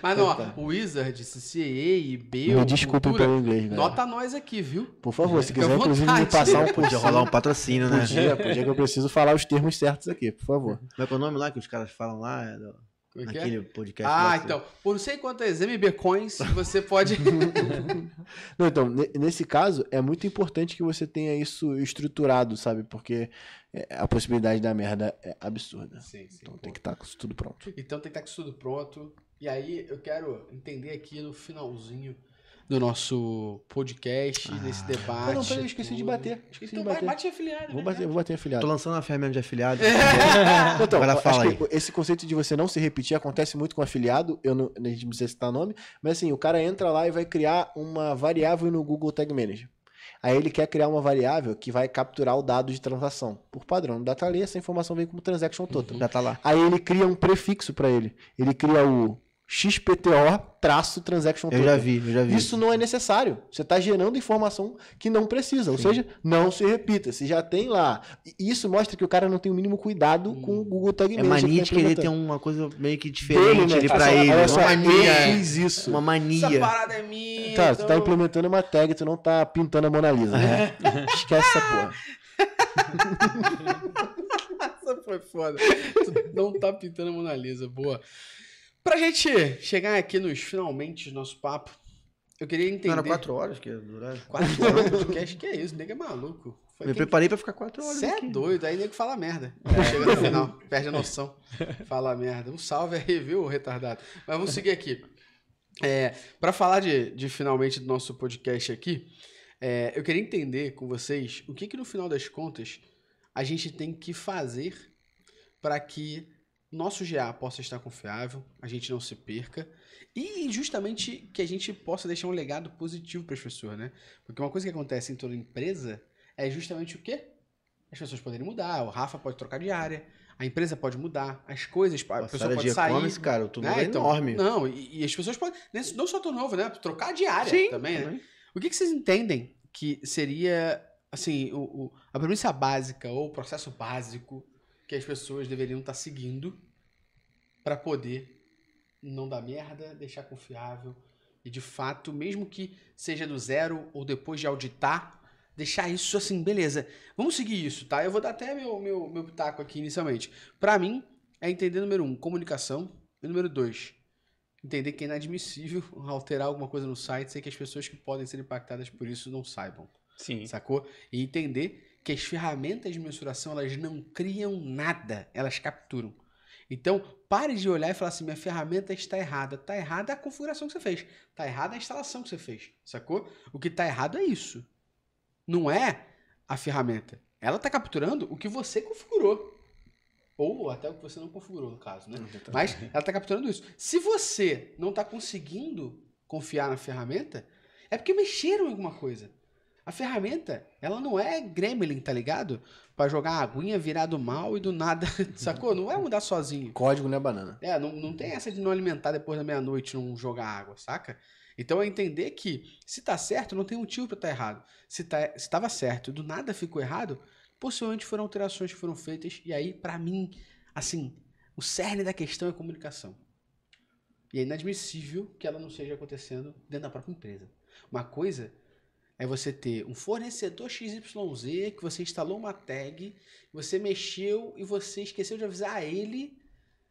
Mas não, ó, o Wizard, CCA e B, Me desculpem pelo inglês, galera. Nota nós aqui, viu? Por favor, se quiser, inclusive, me passar um Podia rolar um patrocínio, né? Podia, podia que eu preciso falar os termos certos aqui, por favor. Como é que é o nome lá que os caras falam lá? É do- Como é é? podcast. Ah, então, por não sei quantas MB Coins, você pode. Não, então, ne- nesse caso, é muito importante que você tenha isso estruturado, sabe? Porque é, a possibilidade da merda é absurda. sim, sim. Então pô. tem que estar com isso tudo pronto. Então tem que estar com isso tudo pronto. E aí eu quero entender aqui no finalzinho do nosso podcast, desse debate. Ah, não, peraí, eu esqueci de tudo. bater. Esqueci Então de bater. bate afiliado. Vou né, bater, vou bater afiliado. Tô lançando uma ferramenta de afiliado. Então, Agora eu fala acho que esse conceito de você não se repetir acontece muito com afiliado, eu não, a gente não precisa citar nome, mas assim, o cara entra lá e vai criar uma variável no Google Tag Manager. Aí ele quer criar uma variável que vai capturar o dado de transação. Por padrão, no data lay, essa informação vem como transaction total. Já tá lá. Aí ele cria um prefixo para ele. Ele cria o XPTO traço transaction Eu já vi, eu já vi. Isso não é necessário. Você está gerando informação que não precisa. Ou seja, não se repita. Se já tem lá. Isso mostra que o cara não tem o mínimo cuidado com o Google Tag É Manager. mania que de tá querer ter uma coisa meio que Dele, diferente né? ali só, ele. olha Uma mania. Eu fiz isso. Uma Essa mania. parada é minha. Tá, então... tu tá implementando uma tag, tu não tá pintando a Mona Lisa. Né? Esquece essa porra. Essa foi foda. Tu não tá pintando a Mona Lisa, boa. Pra gente chegar aqui nos finalmente do nosso papo, eu queria entender. Não, era quatro horas que ia durar. Quatro horas de podcast, que é isso? Nego é maluco. Foi Me quem- preparei pra ficar quatro horas. Você é doido, aí nego fala merda. Chega no final, perde a noção. Fala merda. Um salve aí, viu, retardado. Mas vamos seguir aqui. É, para falar de, de finalmente do nosso podcast aqui, é, eu queria entender com vocês o que, que no final das contas a gente tem que fazer para que nosso GA possa estar confiável, a gente não se perca e justamente que a gente possa deixar um legado positivo para as pessoas, né? Porque uma coisa que acontece em toda empresa é justamente o quê? As pessoas poderem mudar, o Rafa pode trocar de área, a empresa pode mudar, as coisas, a Nossa, pessoa pode de sair. cara, o tumulto né? é enorme. Não, e, e as pessoas podem, nem- não só turnover, né? Trocar de área Sim, também, né? também. O que, que vocês entendem que seria, assim, o, o- a premissa básica ou o processo básico que as pessoas deveriam estar seguindo para poder não dar merda, deixar confiável e, de fato, mesmo que seja do zero ou depois de auditar, deixar isso assim, beleza, vamos seguir isso, tá? Eu vou dar até meu, meu, meu pitaco aqui inicialmente. Para mim, é entender, número um, comunicação, e número dois, entender que é inadmissível alterar alguma coisa no site sem que as pessoas que podem ser impactadas por isso não saibam, Sim. sacou? E entender que as ferramentas de mensuração elas não criam nada, elas capturam. Então, pare de olhar e falar assim: minha ferramenta está errada. Está errada a configuração que você fez. Está errada a instalação que você fez. Sacou? O que está errado é isso. Não é a ferramenta. Ela está capturando o que você configurou. Ou até o que você não configurou, no caso, né? Mas ela está capturando isso. Se você não está conseguindo confiar na ferramenta, é porque mexeram em alguma coisa. A ferramenta, ela não é gremlin, tá ligado? Pra jogar a aguinha virar do mal e do nada, sacou? Não vai mudar sozinho. Código não é banana. É, não, não tem essa de não alimentar depois da meia-noite não jogar água, saca? Então é entender que se tá certo, não tem motivo pra estar errado. Se, tá, se tava certo e do nada ficou errado, possivelmente foram alterações que foram feitas. E aí, pra mim, assim, o cerne da questão é comunicação. E é inadmissível que ela não esteja acontecendo dentro da própria empresa. Uma coisa é você ter um fornecedor XYZ que você instalou uma tag, você mexeu e você esqueceu de avisar ele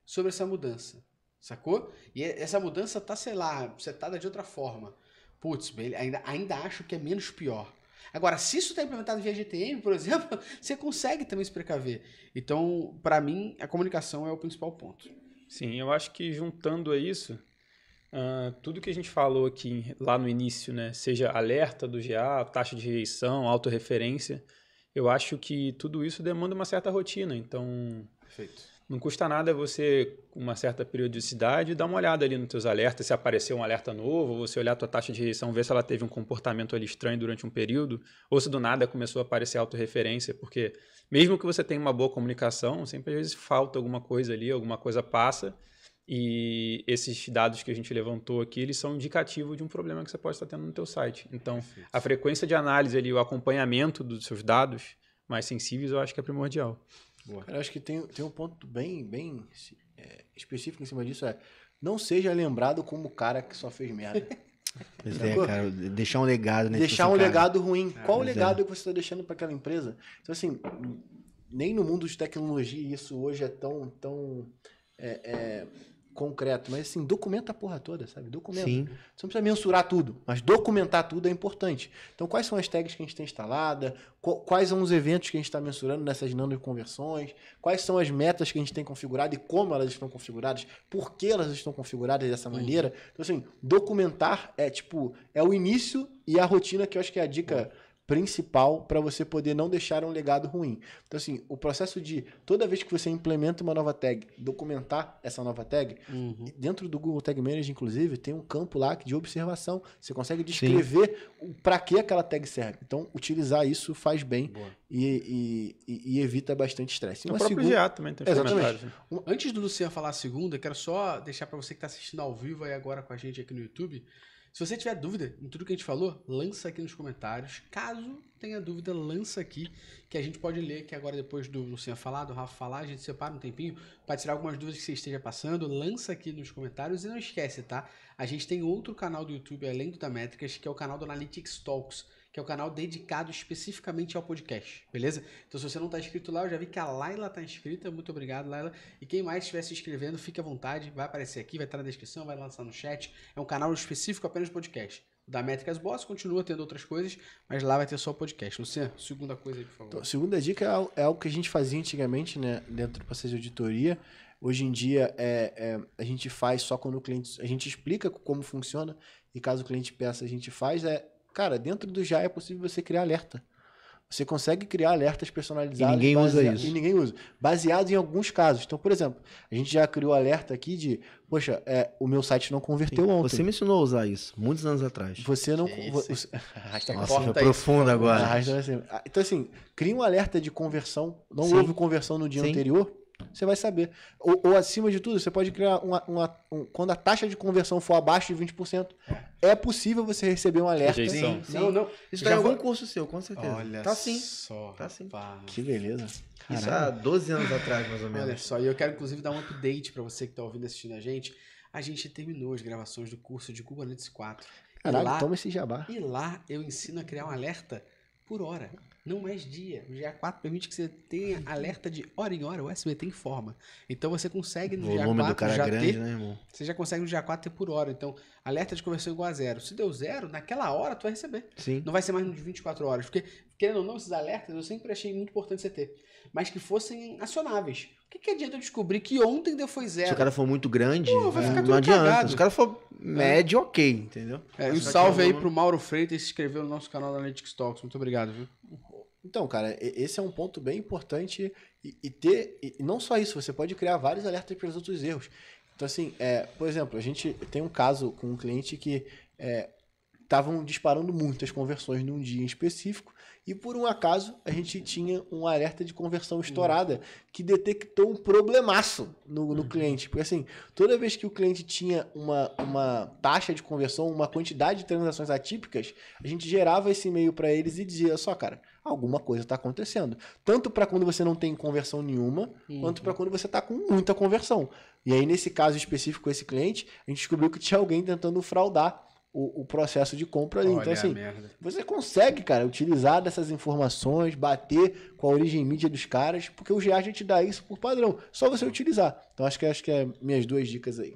sobre essa mudança. Sacou? E é- essa mudança tá, sei lá, setada de outra forma. Putz, ainda, ainda acho que é menos pior. Agora, se isso está implementado via GTM, por exemplo, você consegue também se precaver. Então, para mim, a comunicação é o principal ponto. Sim, eu acho que juntando a isso, ah, tudo que a gente falou aqui lá no início, né, seja alerta do GA, taxa de rejeição, autorreferência, eu acho que tudo isso demanda uma certa rotina. Então, Perfeito. não custa nada você, com uma certa periodicidade, dar uma olhada ali nos teus alertas, se apareceu um alerta novo, você olhar a tua taxa de rejeição, ver se ela teve um comportamento ali estranho durante um período, ou se do nada começou a aparecer autorreferência, porque mesmo que você tenha uma boa comunicação, sempre às vezes falta alguma coisa ali, alguma coisa passa, e esses dados que a gente levantou aqui, eles são indicativos de um problema que você pode estar tendo no teu site. Então, a frequência de análise ali, o acompanhamento dos seus dados mais sensíveis, eu acho que é primordial. Cara, eu acho que tem, tem um ponto bem, bem é, específico em cima disso, é não seja lembrado como o cara que só fez merda. Pois é, cara, deixar um legado, né? deixar um cara, legado ruim. Qual o é. legado que você está deixando para aquela empresa? Então, assim, nem no mundo de tecnologia isso hoje é tão, tão é, é, concreto, mas assim, documenta a porra toda, sabe? Documenta. Sim. Você não precisa mensurar tudo, mas documentar tudo é importante. Então, quais são as tags que a gente tem instalada? Qu- Quais são os eventos que a gente está mensurando nessas nanoconversões? Quais são as metas que a gente tem configurado e como elas estão configuradas? Por que elas estão configuradas dessa maneira? Então, assim, documentar é tipo, é o início e a rotina que eu acho que é a dica principal para você poder não deixar um legado ruim. Então, assim, o processo de toda vez que você implementa uma nova tag, documentar essa nova tag, Uhum. Dentro do Google Tag Manager, inclusive, tem um campo lá de observação. Você consegue descrever para que aquela tag serve. Então, utilizar isso faz bem e, e- e- evita bastante estresse. E O próprio segunda- GA também tem Exatamente. né? Antes do Luciano falar a segunda, quero só deixar para você que está assistindo ao vivo aí agora com a gente aqui no YouTube. Se você tiver dúvida em tudo que a gente falou, lança aqui nos comentários. Caso tenha dúvida, lança aqui, que a gente pode ler, que agora depois do Luciano falar, do Rafa falar, a gente separa um tempinho para tirar algumas dúvidas que você esteja passando. Lança aqui nos comentários e não esquece, tá? A gente tem outro canal do YouTube, além do da Métricas, que é o canal do Analytics Talks, que é o canal dedicado especificamente ao podcast, beleza? Então, se você não está inscrito lá, eu já vi que a Laila está inscrita. Muito obrigado, Laila. E quem mais estiver se inscrevendo, fique à vontade. Vai aparecer aqui, vai estar na descrição, vai lançar no chat. É um canal específico apenas podcast. O da Métricas Boss continua tendo outras coisas, mas lá vai ter só o podcast. Luciano, segunda coisa aí, por favor. Então, segunda dica é é algo que a gente fazia antigamente, né, dentro do processo de auditoria. Hoje em dia é, é, a gente faz só quando o cliente. A gente explica como funciona e caso o cliente peça, a gente faz. É, cara, dentro do já é possível você criar alerta. Você consegue criar alertas personalizados. E ninguém usa isso. E ninguém usa. Baseado em alguns casos. Então, por exemplo, a gente já criou alerta aqui de, poxa, é, o meu site não converteu ontem. Você me ensinou a usar isso, muitos anos atrás. Você não. Você- Arrasta Nossa, foi profundo agora. Arrasta. Ah, Então, assim, cria um alerta de conversão. Não Sim. houve conversão no dia Sim. anterior. Você vai saber. Ou, ou, acima de tudo, você pode criar uma, uma- um- quando a taxa de conversão for abaixo de 20%, é possível você receber um alerta. Rejeição. Sim, Não, não. Isso Já tá em vou- algum curso seu, com certeza. Olha tá sim. só. Tá sim. Que beleza. Isso há 12 anos atrás, mais ou Olha menos. só, e eu quero inclusive dar um update para você que está ouvindo e assistindo a gente. A gente terminou as gravações do curso de Google Analytics 4. E Caralho, lá, toma esse jabá. e lá eu ensino a criar um alerta por hora, não mais dia. O GA4 permite que você tenha alerta de hora em hora, o SBT informa. Então você consegue O no volume GA4 do cara já é grande, ter, né, irmão? você já consegue no GA4 ter por hora. Então, alerta de conversão igual a zero. Se deu zero, naquela hora tu vai receber. Sim. Não vai ser mais de 24 horas. Porque, querendo ou não, esses alertas eu sempre achei muito importante você ter. Mas que fossem acionáveis. O que, que adianta eu descobrir que ontem deu foi Se zero? o cara for muito grande, Pô, vai não, ficar não tudo adianta. cagado. Se o cara for médio, ok, entendeu? É, um salve aí um- pro Mauro Freitas que se inscreveu no nosso canal da Analytics Talks. Muito obrigado, viu? Então, cara, esse é um ponto bem importante e, e ter. E não só isso, você pode criar vários alertas para os outros erros. Então, assim, é, por exemplo, a gente tem um caso com um cliente que estavam disparando muitas conversões num dia em específico e por um acaso a gente tinha um alerta de conversão estourada que detectou um problemaço no, no cliente. Porque assim, toda vez que o cliente tinha uma, uma taxa de conversão, uma quantidade de transações atípicas, a gente gerava esse e-mail para eles e dizia só, cara, alguma coisa está acontecendo. Tanto para quando você não tem conversão nenhuma, quanto para quando você está com muita conversão. E aí, nesse caso específico com esse cliente, a gente descobriu que tinha alguém tentando fraudar o, o processo de compra ali. Olha então, assim, você consegue, cara, utilizar dessas informações, bater com a origem mídia dos caras, porque o GA já te dá isso por padrão. Só você utilizar. Então, acho que acho que é minhas duas dicas aí.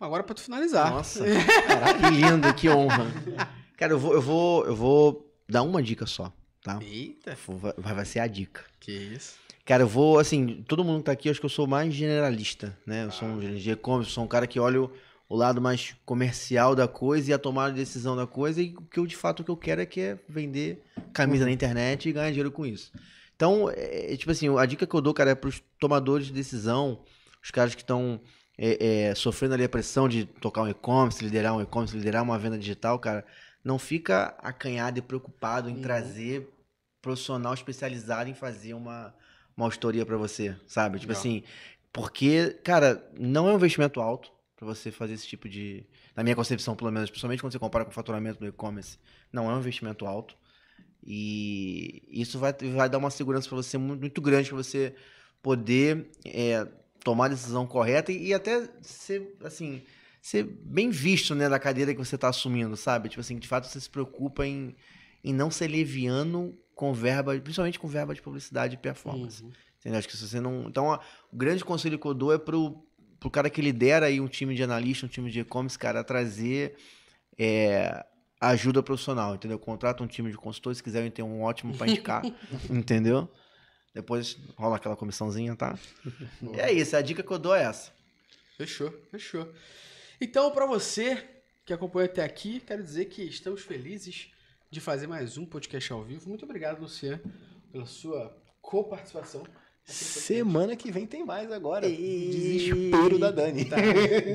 Agora pra tu finalizar. Nossa, caraca, que lindo, que honra. Cara, eu vou, eu vou, eu vou dar uma dica só, tá? Eita, Vai, vai ser a dica. que isso. Cara, eu vou, assim, todo mundo que tá aqui, eu acho que eu sou mais generalista, né? Eu sou um gerente de e-commerce, sou um cara que olha o, lado mais comercial da coisa e a tomada de decisão da coisa, e o que eu, de fato, o que eu quero é que é vender camisa na internet e ganhar dinheiro com isso. Então, é, é, tipo assim, a dica que eu dou, cara, é pros tomadores de decisão, os caras que estão é, é, sofrendo ali a pressão de tocar um e-commerce, liderar um e-commerce, liderar uma venda digital, cara, não fica acanhado e preocupado em trazer profissional especializado em fazer uma, uma auditoria pra você, sabe? Tipo Legal. assim, porque, cara, não é um investimento alto pra você fazer esse tipo de. Na minha concepção, pelo menos, principalmente quando você compara com o faturamento do e-commerce, não é um investimento alto. E isso vai, vai dar uma segurança pra você muito, muito grande pra você poder é, tomar a decisão correta e, e até ser, assim, ser bem visto, né, da cadeira que você tá assumindo, sabe? Tipo assim, de fato você se preocupa em, em não ser leviano com verba, principalmente com verba de publicidade e performance. Uhum. Entendeu? Acho que se você não. Então, o grande conselho que eu dou é pro, pro cara que lidera aí um time de analista, um time de e-commerce, cara, a trazer é, ajuda profissional, entendeu? Contrata um time de consultores, se quiserem ter um ótimo para indicar, entendeu? Depois rola aquela comissãozinha, tá? E é isso, a dica que eu dou é essa. Fechou, fechou. Então, pra você que acompanhou até aqui, quero dizer que estamos felizes de fazer mais um podcast ao vivo. Muito obrigado, Luciano, pela sua coparticipação. Semana que vem tem mais agora. Desespero da Dani. Tá.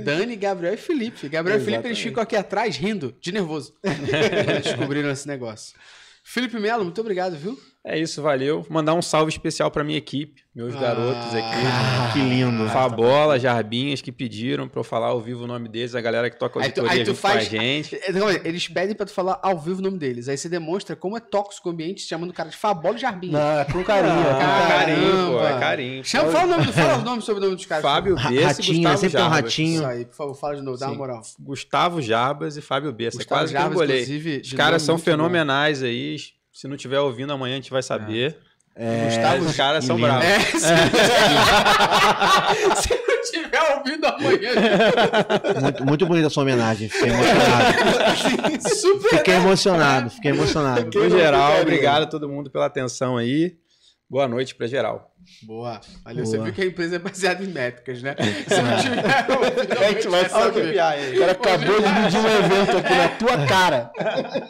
Dani, Gabriel e Felipe. Gabriel e Felipe, eles ficam aqui atrás rindo, de nervoso. Descobriram esse negócio. Felipe Melo, muito obrigado, viu? É isso, valeu. Mandar um salve especial pra minha equipe, meus garotos aqui. Que lindo. Fabola, Jarbinhas, que pediram pra eu falar ao vivo o nome deles, a galera que toca Aí tu- auditoria aí tu junto com faz- a gente. É, Eles pedem pra tu falar ao vivo o nome deles. Aí você demonstra como é tóxico o ambiente, chamando o cara de Fabola e Jarbinha. Não, é com carinho. é com Ah, carinho. carinho, pô, é carinho. Chama, fala o nome, do- fala o nome sobre o nome dos caras. Fábio e ratinho, Gustavo sempre tem um Jarbas. ratinho. Isso aí, por favor, fala de novo, dá uma moral. Gustavo Jarbas e Fábio Bessa. Gustavo Quase que eu Jarbas, embolei. inclusive, Os caras são muito bom. fenomenais aí. Se não tiver ouvindo amanhã, a gente vai saber. Gustavo Os caras são bravos. É, se, se não tiver ouvindo amanhã, Muito, muito bonita a sua homenagem. Fiquei emocionado. super. Fiquei emocionado, fiquei emocionado. No geral, obrigado a todo mundo pela atenção aí. Boa noite pra geral. Boa. Valeu. Você Boa. viu que a empresa é baseada em métricas, né? Se não tiver A gente vai saber. O cara acabou de pedir um evento aqui na tua cara.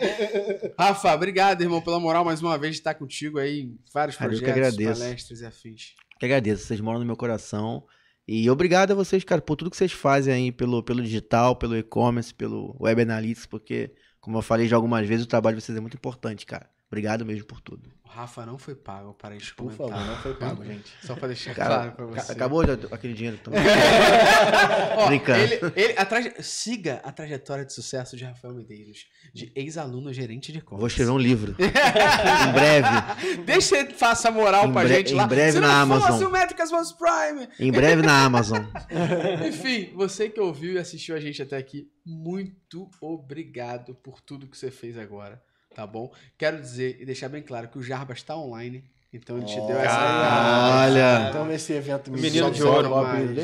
Rafa, obrigado, irmão, pela moral mais uma vez de estar contigo aí em vários Cara, projetos, palestras e afins. Que agradeço, vocês moram no meu coração. E obrigado a vocês, cara, por tudo que vocês fazem aí pelo, pelo digital, pelo e-commerce, pelo web analytics, porque, como eu falei já algumas vezes, o trabalho de vocês é muito importante, cara. Obrigado mesmo por tudo. O Rafa não foi pago para este Por favor, não foi pago, gente. Só para deixar Cara, claro para você. acabou já aquele dinheiro. Também. Ó, Brincando. ele, ele- a traje- Siga a trajetória de sucesso de Rafael Medeiros, de ex-aluno gerente de Vou e-commerce. escrever um livro. em breve. Deixa ele faça a moral Em pra bre- gente em lá. breve Se não na fosse Amazon. o Métricas Voz Prime. Em breve na Amazon. Enfim, você que ouviu e assistiu a gente até aqui, muito obrigado por tudo que você fez agora, tá bom? Quero dizer e deixar bem claro que o Jarbas está online, então ele te deu essa. Cara, Olha. Então esse evento me Menino de ouro,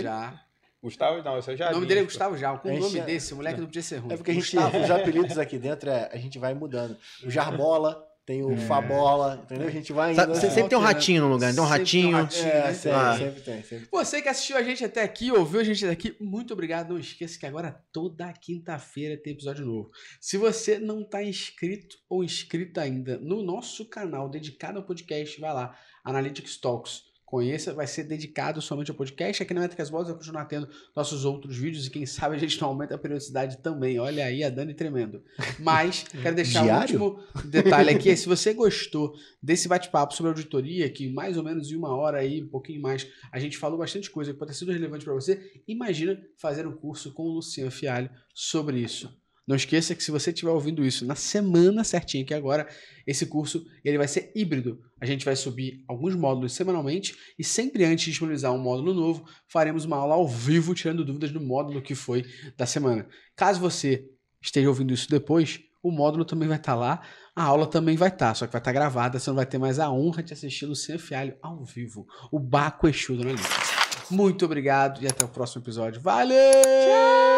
já. Gustavo, não, esse é o O nome dele é. Gustavo Jal. Com o nome é- desse, o moleque não podia ser ruim. É porque a gente, Gustavo. os apelidos aqui dentro, é- a gente vai mudando. O Jarbola, tem o Fabola, entendeu? A gente vai indo. Você sempre tem um ratinho no lugar, tem um Sempre tem um ratinho. ratinho. É, né? sempre, Ah. sempre tem. Sempre. Você que assistiu a gente até aqui, ouviu a gente até aqui, muito obrigado. Não esqueça que agora toda quinta-feira tem episódio novo. Se você não está inscrito ou inscrita ainda no nosso canal dedicado ao podcast, vai lá, Analytics Talks. Conheça, vai ser dedicado somente ao podcast. Aqui na Métricas Bolas vai continuar tendo nossos outros vídeos e quem sabe a gente não aumenta a periodicidade também. Olha aí a Dani tremendo. Mas quero deixar o último detalhe aqui. é Se você gostou desse bate-papo sobre auditoria, que mais ou menos em uma hora aí, um pouquinho mais, a gente falou bastante coisa que pode ter sido relevante para você, imagina fazer um curso com o Luciano Fialho sobre isso. Não esqueça que se você estiver ouvindo isso na semana certinha que agora, esse curso ele vai ser híbrido. A gente vai subir alguns módulos semanalmente e sempre antes de disponibilizar um módulo novo, faremos uma aula ao vivo tirando dúvidas do módulo que foi da semana. Caso você esteja ouvindo isso depois, o módulo também vai estar lá, a aula também vai estar, só que vai estar gravada, você não vai ter mais a honra de assistir Luciano Fialho ao vivo, o Baco Exu do Analytics. Muito obrigado e até o próximo episódio. Valeu!